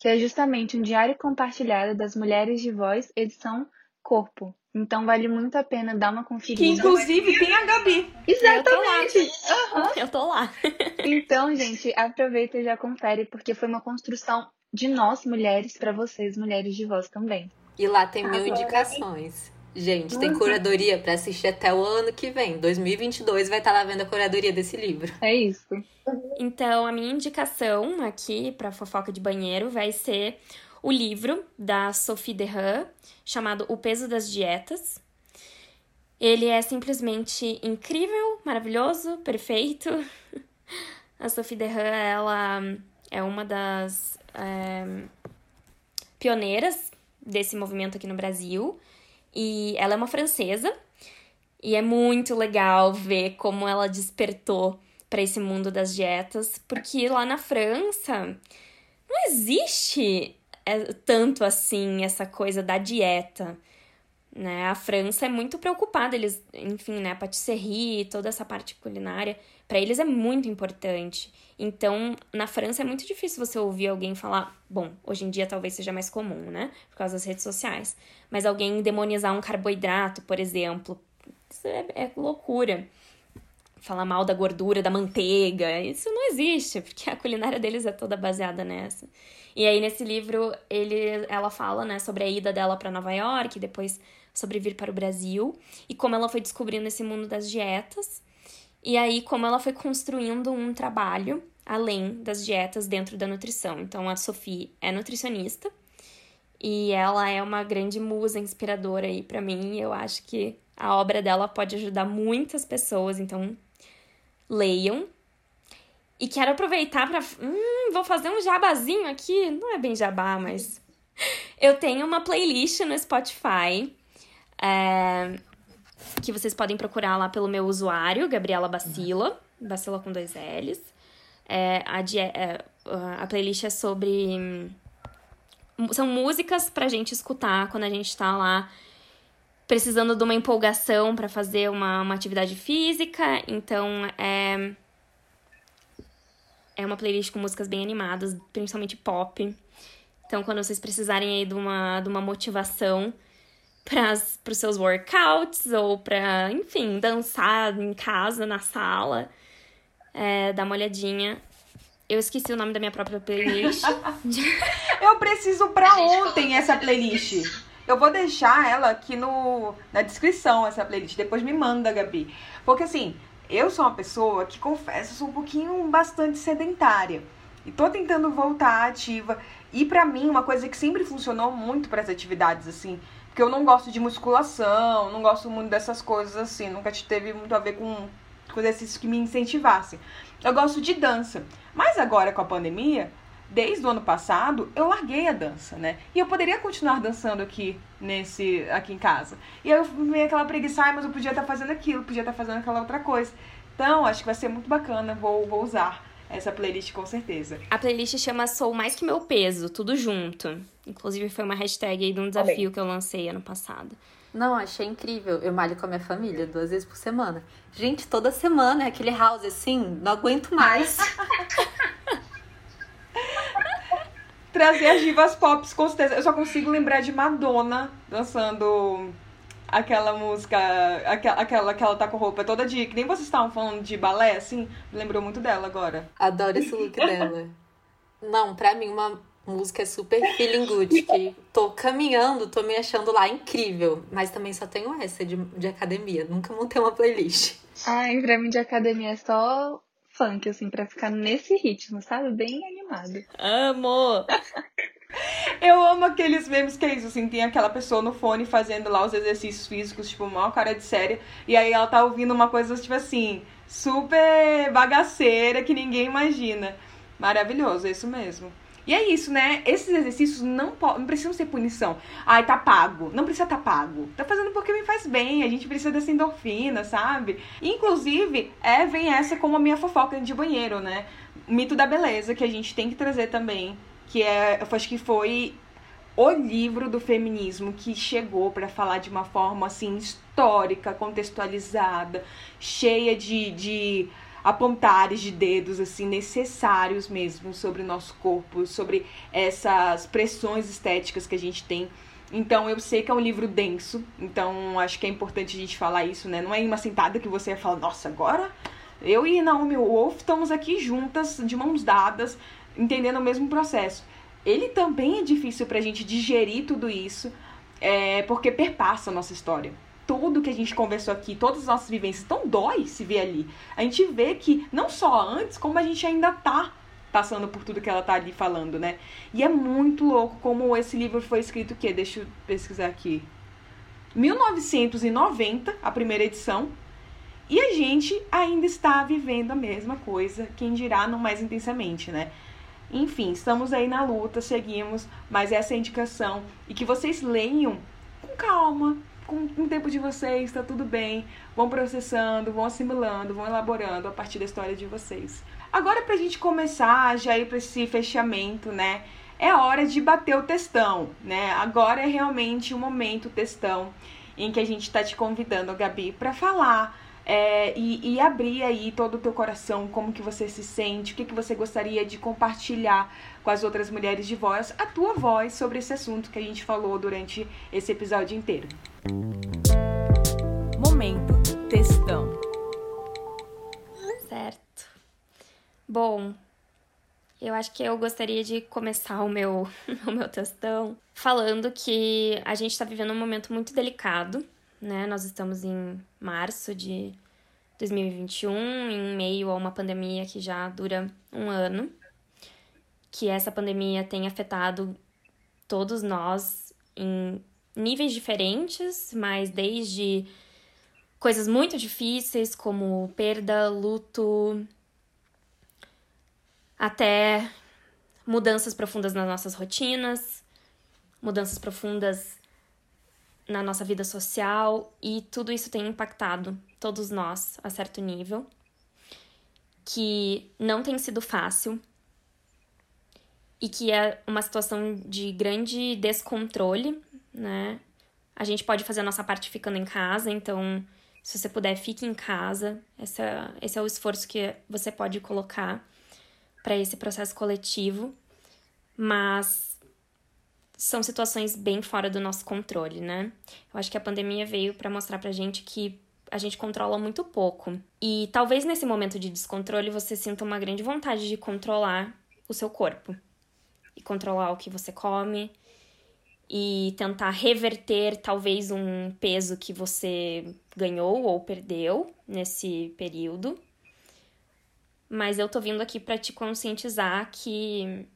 que é justamente um diário compartilhado das mulheres de voz, edição Corpo. Então vale muito a pena dar uma conferida. Que inclusive tem a Gabi. Exatamente. Eu tô lá. Uhum. Eu tô lá. então, gente, aproveita e já confere, porque foi uma construção de nós, mulheres, para vocês, mulheres de voz também. E lá tem mil indicações. Gente, tem curadoria para assistir até o ano que vem. 2022 vai estar lá vendo a curadoria desse livro. É isso. Então, a minha indicação aqui para fofoca de banheiro vai ser o livro da Sophie Derran, chamado O Peso das Dietas. Ele é simplesmente incrível, maravilhoso, perfeito. A Sophie Derran, ela é uma das é, pioneiras desse movimento aqui no Brasil. E ela é uma francesa. E é muito legal ver como ela despertou para esse mundo das dietas, porque lá na França não existe é, tanto assim essa coisa da dieta. Né? A França é muito preocupada, eles, enfim, né, a patisserie, toda essa parte culinária, Para eles é muito importante. Então, na França é muito difícil você ouvir alguém falar, bom, hoje em dia talvez seja mais comum, né? Por causa das redes sociais. Mas alguém demonizar um carboidrato, por exemplo, isso é, é loucura. Falar mal da gordura, da manteiga, isso não existe, porque a culinária deles é toda baseada nessa. E aí nesse livro ele, ela fala, né, sobre a ida dela para Nova York, depois sobre vir para o Brasil e como ela foi descobrindo esse mundo das dietas. E aí como ela foi construindo um trabalho além das dietas dentro da nutrição. Então a Sophie é nutricionista e ela é uma grande musa inspiradora aí para mim. Eu acho que a obra dela pode ajudar muitas pessoas, então leiam. E quero aproveitar para, hum, vou fazer um jabazinho aqui, não é bem jabá, mas eu tenho uma playlist no Spotify é, que vocês podem procurar lá pelo meu usuário, Gabriela Bacila, Bacila com dois L's. É, a, é, a playlist é sobre. São músicas pra gente escutar quando a gente tá lá precisando de uma empolgação para fazer uma, uma atividade física. Então, é. É uma playlist com músicas bem animadas, principalmente pop. Então, quando vocês precisarem aí de uma, de uma motivação para os seus workouts ou para, enfim, dançar em casa, na sala, é, dá uma olhadinha. Eu esqueci o nome da minha própria playlist. eu preciso pra ontem essa playlist. Eu vou deixar ela aqui no, na descrição, essa playlist. Depois me manda, Gabi. Porque assim, eu sou uma pessoa que, confesso, sou um pouquinho bastante sedentária. E tô tentando voltar ativa. E para mim, uma coisa que sempre funcionou muito para as atividades, assim, porque eu não gosto de musculação, não gosto muito dessas coisas assim, nunca teve muito a ver com, com exercícios que me incentivassem. Eu gosto de dança. Mas agora com a pandemia, desde o ano passado, eu larguei a dança, né? E eu poderia continuar dançando aqui nesse aqui em casa. E eu meio aquela preguiça, mas eu podia estar fazendo aquilo, podia estar fazendo aquela outra coisa. Então, acho que vai ser muito bacana, vou, vou usar essa playlist com certeza. A playlist chama Sou Mais Que Meu Peso, tudo junto. Inclusive foi uma hashtag aí de um desafio Amém. que eu lancei ano passado. Não, achei incrível. Eu malho com a minha família duas vezes por semana. Gente, toda semana é aquele house assim, não aguento mais. Trazer as divas pop, com certeza. Eu só consigo lembrar de Madonna dançando aquela música, aquela, aquela que ela tá com roupa toda de. Que nem vocês estavam falando de balé, assim. Lembrou muito dela agora. Adoro esse look dela. Não, pra mim, uma música é super feeling good. Que tô caminhando, tô me achando lá incrível. Mas também só tenho essa de, de academia. Nunca montei uma playlist. Ai, pra mim de academia é só funk, assim, pra ficar nesse ritmo, sabe? Bem animado. Amo! Eu amo aqueles memes que é isso, assim, tem aquela pessoa no fone fazendo lá os exercícios físicos, tipo, mal cara de série, e aí ela tá ouvindo uma coisa, tipo assim, super bagaceira que ninguém imagina. Maravilhoso, é isso mesmo. E é isso, né? Esses exercícios não, não precisam ser punição. Ai, tá pago. Não precisa tá pago. Tá fazendo porque me faz bem. A gente precisa dessa endorfina, sabe? Inclusive, é, vem essa como a minha fofoca de banheiro, né? O mito da beleza que a gente tem que trazer também que é, eu acho que foi o livro do feminismo que chegou para falar de uma forma assim histórica, contextualizada, cheia de, de apontares de dedos assim necessários mesmo sobre o nosso corpo, sobre essas pressões estéticas que a gente tem. Então eu sei que é um livro denso, então acho que é importante a gente falar isso, né? Não é em uma sentada que você fala, nossa, agora eu e Naomi Wolf estamos aqui juntas, de mãos dadas, entendendo o mesmo processo. Ele também é difícil para a gente digerir tudo isso, é, porque perpassa a nossa história. Tudo que a gente conversou aqui, todas as nossas vivências, tão dói se ver ali. A gente vê que não só antes, como a gente ainda tá passando por tudo que ela tá ali falando, né? E é muito louco como esse livro foi escrito o quê? Deixa eu pesquisar aqui. 1990, a primeira edição, e a gente ainda está vivendo a mesma coisa, quem dirá não mais intensamente, né? Enfim, estamos aí na luta, seguimos, mas essa é a indicação. E que vocês leiam com calma, com o tempo de vocês, tá tudo bem. Vão processando, vão assimilando, vão elaborando a partir da história de vocês. Agora, pra gente começar já ir pra esse fechamento, né? É hora de bater o textão, né? Agora é realmente o momento testão em que a gente tá te convidando, Gabi, para falar é, e, e, abrir aí todo o teu coração, como que você se sente, o que, que você gostaria de compartilhar com as outras mulheres de voz, a tua voz sobre esse assunto que a gente falou durante esse episódio inteiro. Momento textão. Certo. Bom, eu acho que eu gostaria de começar o meu, o meu textão falando que a gente está vivendo um momento muito delicado né? Nós estamos em março de 2021, em meio a uma pandemia que já dura um ano, que essa pandemia tem afetado todos nós em níveis diferentes, mas desde coisas muito difíceis como perda, luto, até mudanças profundas nas nossas rotinas, mudanças profundas na nossa vida social e tudo isso tem impactado todos nós a certo nível, que não tem sido fácil e que é uma situação de grande descontrole, né? A gente pode fazer a nossa parte ficando em casa, então se você puder, fique em casa. Esse é, esse é o esforço que você pode colocar para esse processo coletivo. Mas são situações bem fora do nosso controle, né? Eu acho que a pandemia veio para mostrar pra gente que a gente controla muito pouco. E talvez nesse momento de descontrole você sinta uma grande vontade de controlar o seu corpo e controlar o que você come e tentar reverter talvez um peso que você ganhou ou perdeu nesse período. Mas eu tô vindo aqui para te conscientizar que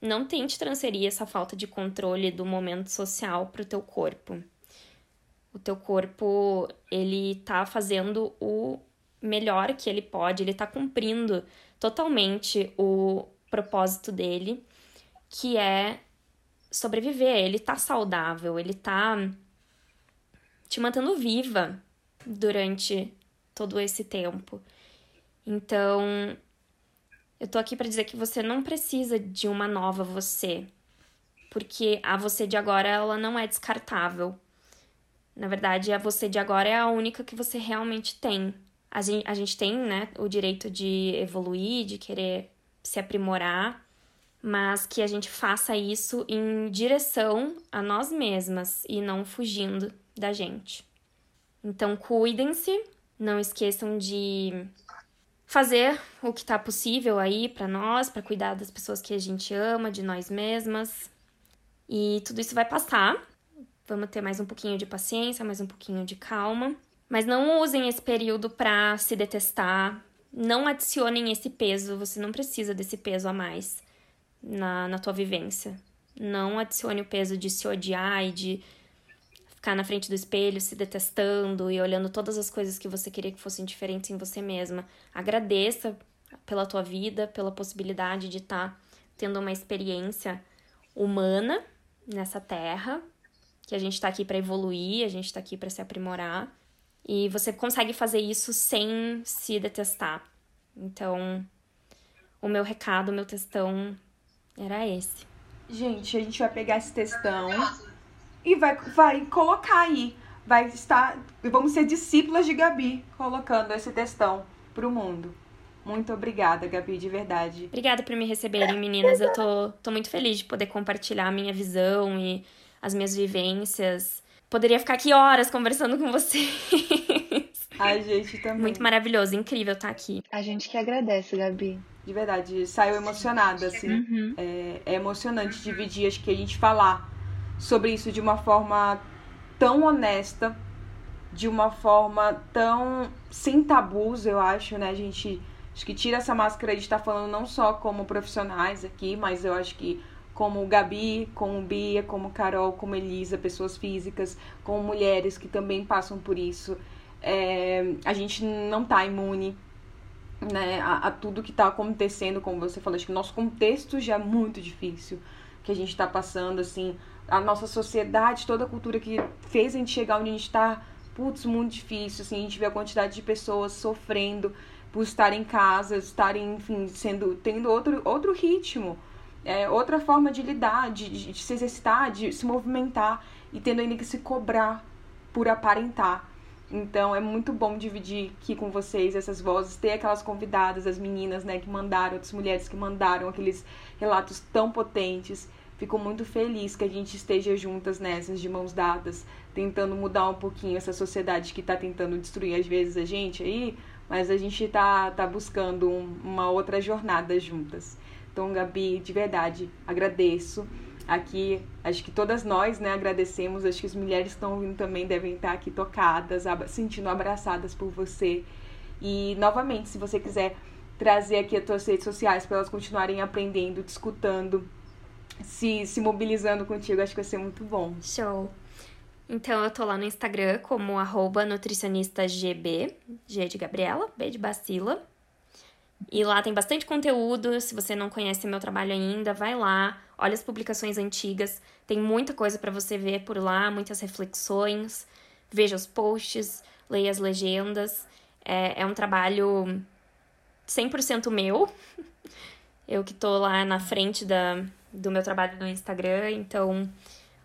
não tente transferir essa falta de controle do momento social para o teu corpo. O teu corpo, ele tá fazendo o melhor que ele pode, ele tá cumprindo totalmente o propósito dele, que é sobreviver. Ele tá saudável, ele tá te mantendo viva durante todo esse tempo. Então, eu tô aqui para dizer que você não precisa de uma nova você, porque a você de agora ela não é descartável. Na verdade, a você de agora é a única que você realmente tem. A gente, a gente tem, né, o direito de evoluir, de querer se aprimorar, mas que a gente faça isso em direção a nós mesmas e não fugindo da gente. Então, cuidem-se, não esqueçam de fazer o que tá possível aí para nós, para cuidar das pessoas que a gente ama, de nós mesmas. E tudo isso vai passar. Vamos ter mais um pouquinho de paciência, mais um pouquinho de calma. Mas não usem esse período para se detestar. Não adicionem esse peso. Você não precisa desse peso a mais na, na tua vivência. Não adicione o peso de se odiar e de ficar na frente do espelho se detestando e olhando todas as coisas que você queria que fossem diferentes em você mesma. Agradeça pela tua vida, pela possibilidade de estar tá tendo uma experiência humana nessa terra, que a gente está aqui para evoluir, a gente está aqui para se aprimorar. E você consegue fazer isso sem se detestar. Então, o meu recado, o meu textão era esse. Gente, a gente vai pegar esse textão e vai, vai colocar aí. Vai estar. Vamos ser discípulas de Gabi colocando esse textão pro mundo. Muito obrigada, Gabi, de verdade. Obrigada por me receberem, meninas. Eu tô, tô muito feliz de poder compartilhar a minha visão e as minhas vivências. Poderia ficar aqui horas conversando com vocês. A gente também. Muito maravilhoso, incrível estar aqui. A gente que agradece, Gabi. De verdade, saiu emocionada, assim. Uhum. É, é emocionante dividir, acho que a gente falar sobre isso de uma forma tão honesta, de uma forma tão sem tabus, eu acho, né? A gente acho que tira essa máscara de estar falando não só como profissionais aqui, mas eu acho que como Gabi, como Bia, como Carol, como Elisa, pessoas físicas, como mulheres que também passam por isso. É, a gente não tá imune né, a, a tudo que tá acontecendo, como você falou. Acho que o nosso contexto já é muito difícil que a gente tá passando, assim, a nossa sociedade, toda a cultura que fez a gente chegar onde a gente está, putz, muito difícil, assim, a gente vê a quantidade de pessoas sofrendo por estar em casa, estarem, enfim, sendo, tendo outro, outro ritmo, é, outra forma de lidar, de, de, se exercitar, de se movimentar e tendo ainda que se cobrar por aparentar. Então é muito bom dividir aqui com vocês essas vozes, ter aquelas convidadas, as meninas, né, que mandaram, outras mulheres que mandaram aqueles relatos tão potentes. Fico muito feliz que a gente esteja juntas nessas, de mãos dadas, tentando mudar um pouquinho essa sociedade que está tentando destruir às vezes a gente aí, mas a gente está tá buscando um, uma outra jornada juntas. Então, Gabi, de verdade, agradeço. Aqui, acho que todas nós, né, agradecemos. Acho que as mulheres estão ouvindo também devem estar aqui tocadas, sentindo abraçadas por você. E, novamente, se você quiser trazer aqui as suas redes sociais para elas continuarem aprendendo, discutando, se, se mobilizando contigo, acho que vai ser muito bom. Show. Então eu tô lá no Instagram como arroba nutricionistagb, G de Gabriela, B de Bacila. E lá tem bastante conteúdo. Se você não conhece meu trabalho ainda, vai lá, olha as publicações antigas. Tem muita coisa para você ver por lá, muitas reflexões. Veja os posts, leia as legendas. É, é um trabalho 100% meu. Eu que tô lá na frente da, do meu trabalho no Instagram, então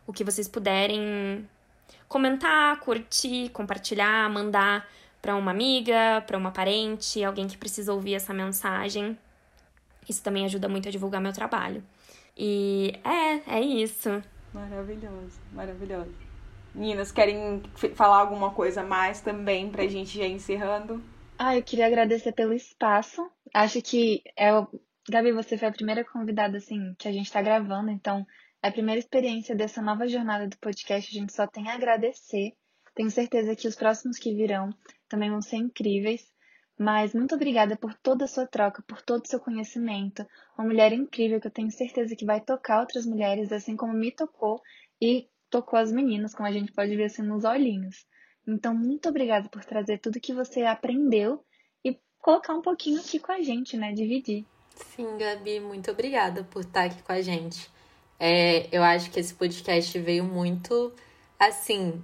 o que vocês puderem comentar, curtir, compartilhar, mandar para uma amiga, para uma parente, alguém que precisa ouvir essa mensagem. Isso também ajuda muito a divulgar meu trabalho. E é, é isso. Maravilhoso, maravilhoso. Meninas, querem falar alguma coisa mais também pra gente já encerrando? Ah, eu queria agradecer pelo espaço. Acho que é o... Gabi, você foi a primeira convidada assim que a gente tá gravando, então é a primeira experiência dessa nova jornada do podcast, a gente só tem a agradecer. Tenho certeza que os próximos que virão também vão ser incríveis. Mas muito obrigada por toda a sua troca, por todo o seu conhecimento. Uma mulher incrível que eu tenho certeza que vai tocar outras mulheres, assim como me tocou e tocou as meninas, como a gente pode ver assim nos olhinhos. Então, muito obrigada por trazer tudo que você aprendeu e colocar um pouquinho aqui com a gente, né? Dividir. Sim, Gabi, muito obrigada por estar aqui com a gente. É, eu acho que esse podcast veio muito assim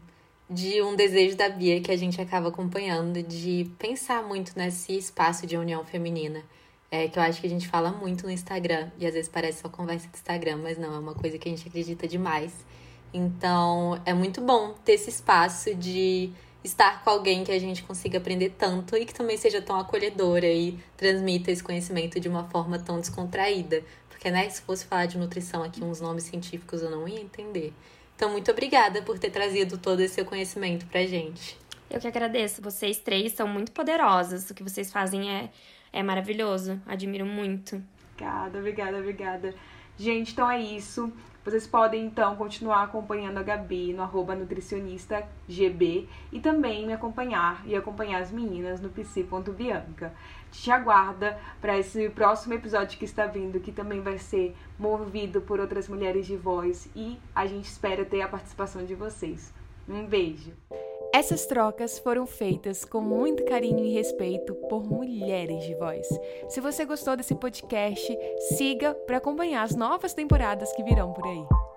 de um desejo da Bia que a gente acaba acompanhando de pensar muito nesse espaço de união feminina. É, que eu acho que a gente fala muito no Instagram, e às vezes parece só conversa do Instagram, mas não, é uma coisa que a gente acredita demais. Então, é muito bom ter esse espaço de estar com alguém que a gente consiga aprender tanto e que também seja tão acolhedora e transmita esse conhecimento de uma forma tão descontraída. Porque, né, se fosse falar de nutrição aqui, uns nomes científicos eu não ia entender. Então, muito obrigada por ter trazido todo esse seu conhecimento pra gente. Eu que agradeço. Vocês três são muito poderosas. O que vocês fazem é, é maravilhoso. Admiro muito. Obrigada, obrigada, obrigada. Gente, então é isso. Vocês podem então continuar acompanhando a Gabi no arroba nutricionistagb e também me acompanhar e acompanhar as meninas no psi.bianca. Te aguarda para esse próximo episódio que está vindo, que também vai ser movido por outras mulheres de voz e a gente espera ter a participação de vocês. Um beijo! Essas trocas foram feitas com muito carinho e respeito por mulheres de voz. Se você gostou desse podcast, siga para acompanhar as novas temporadas que virão por aí.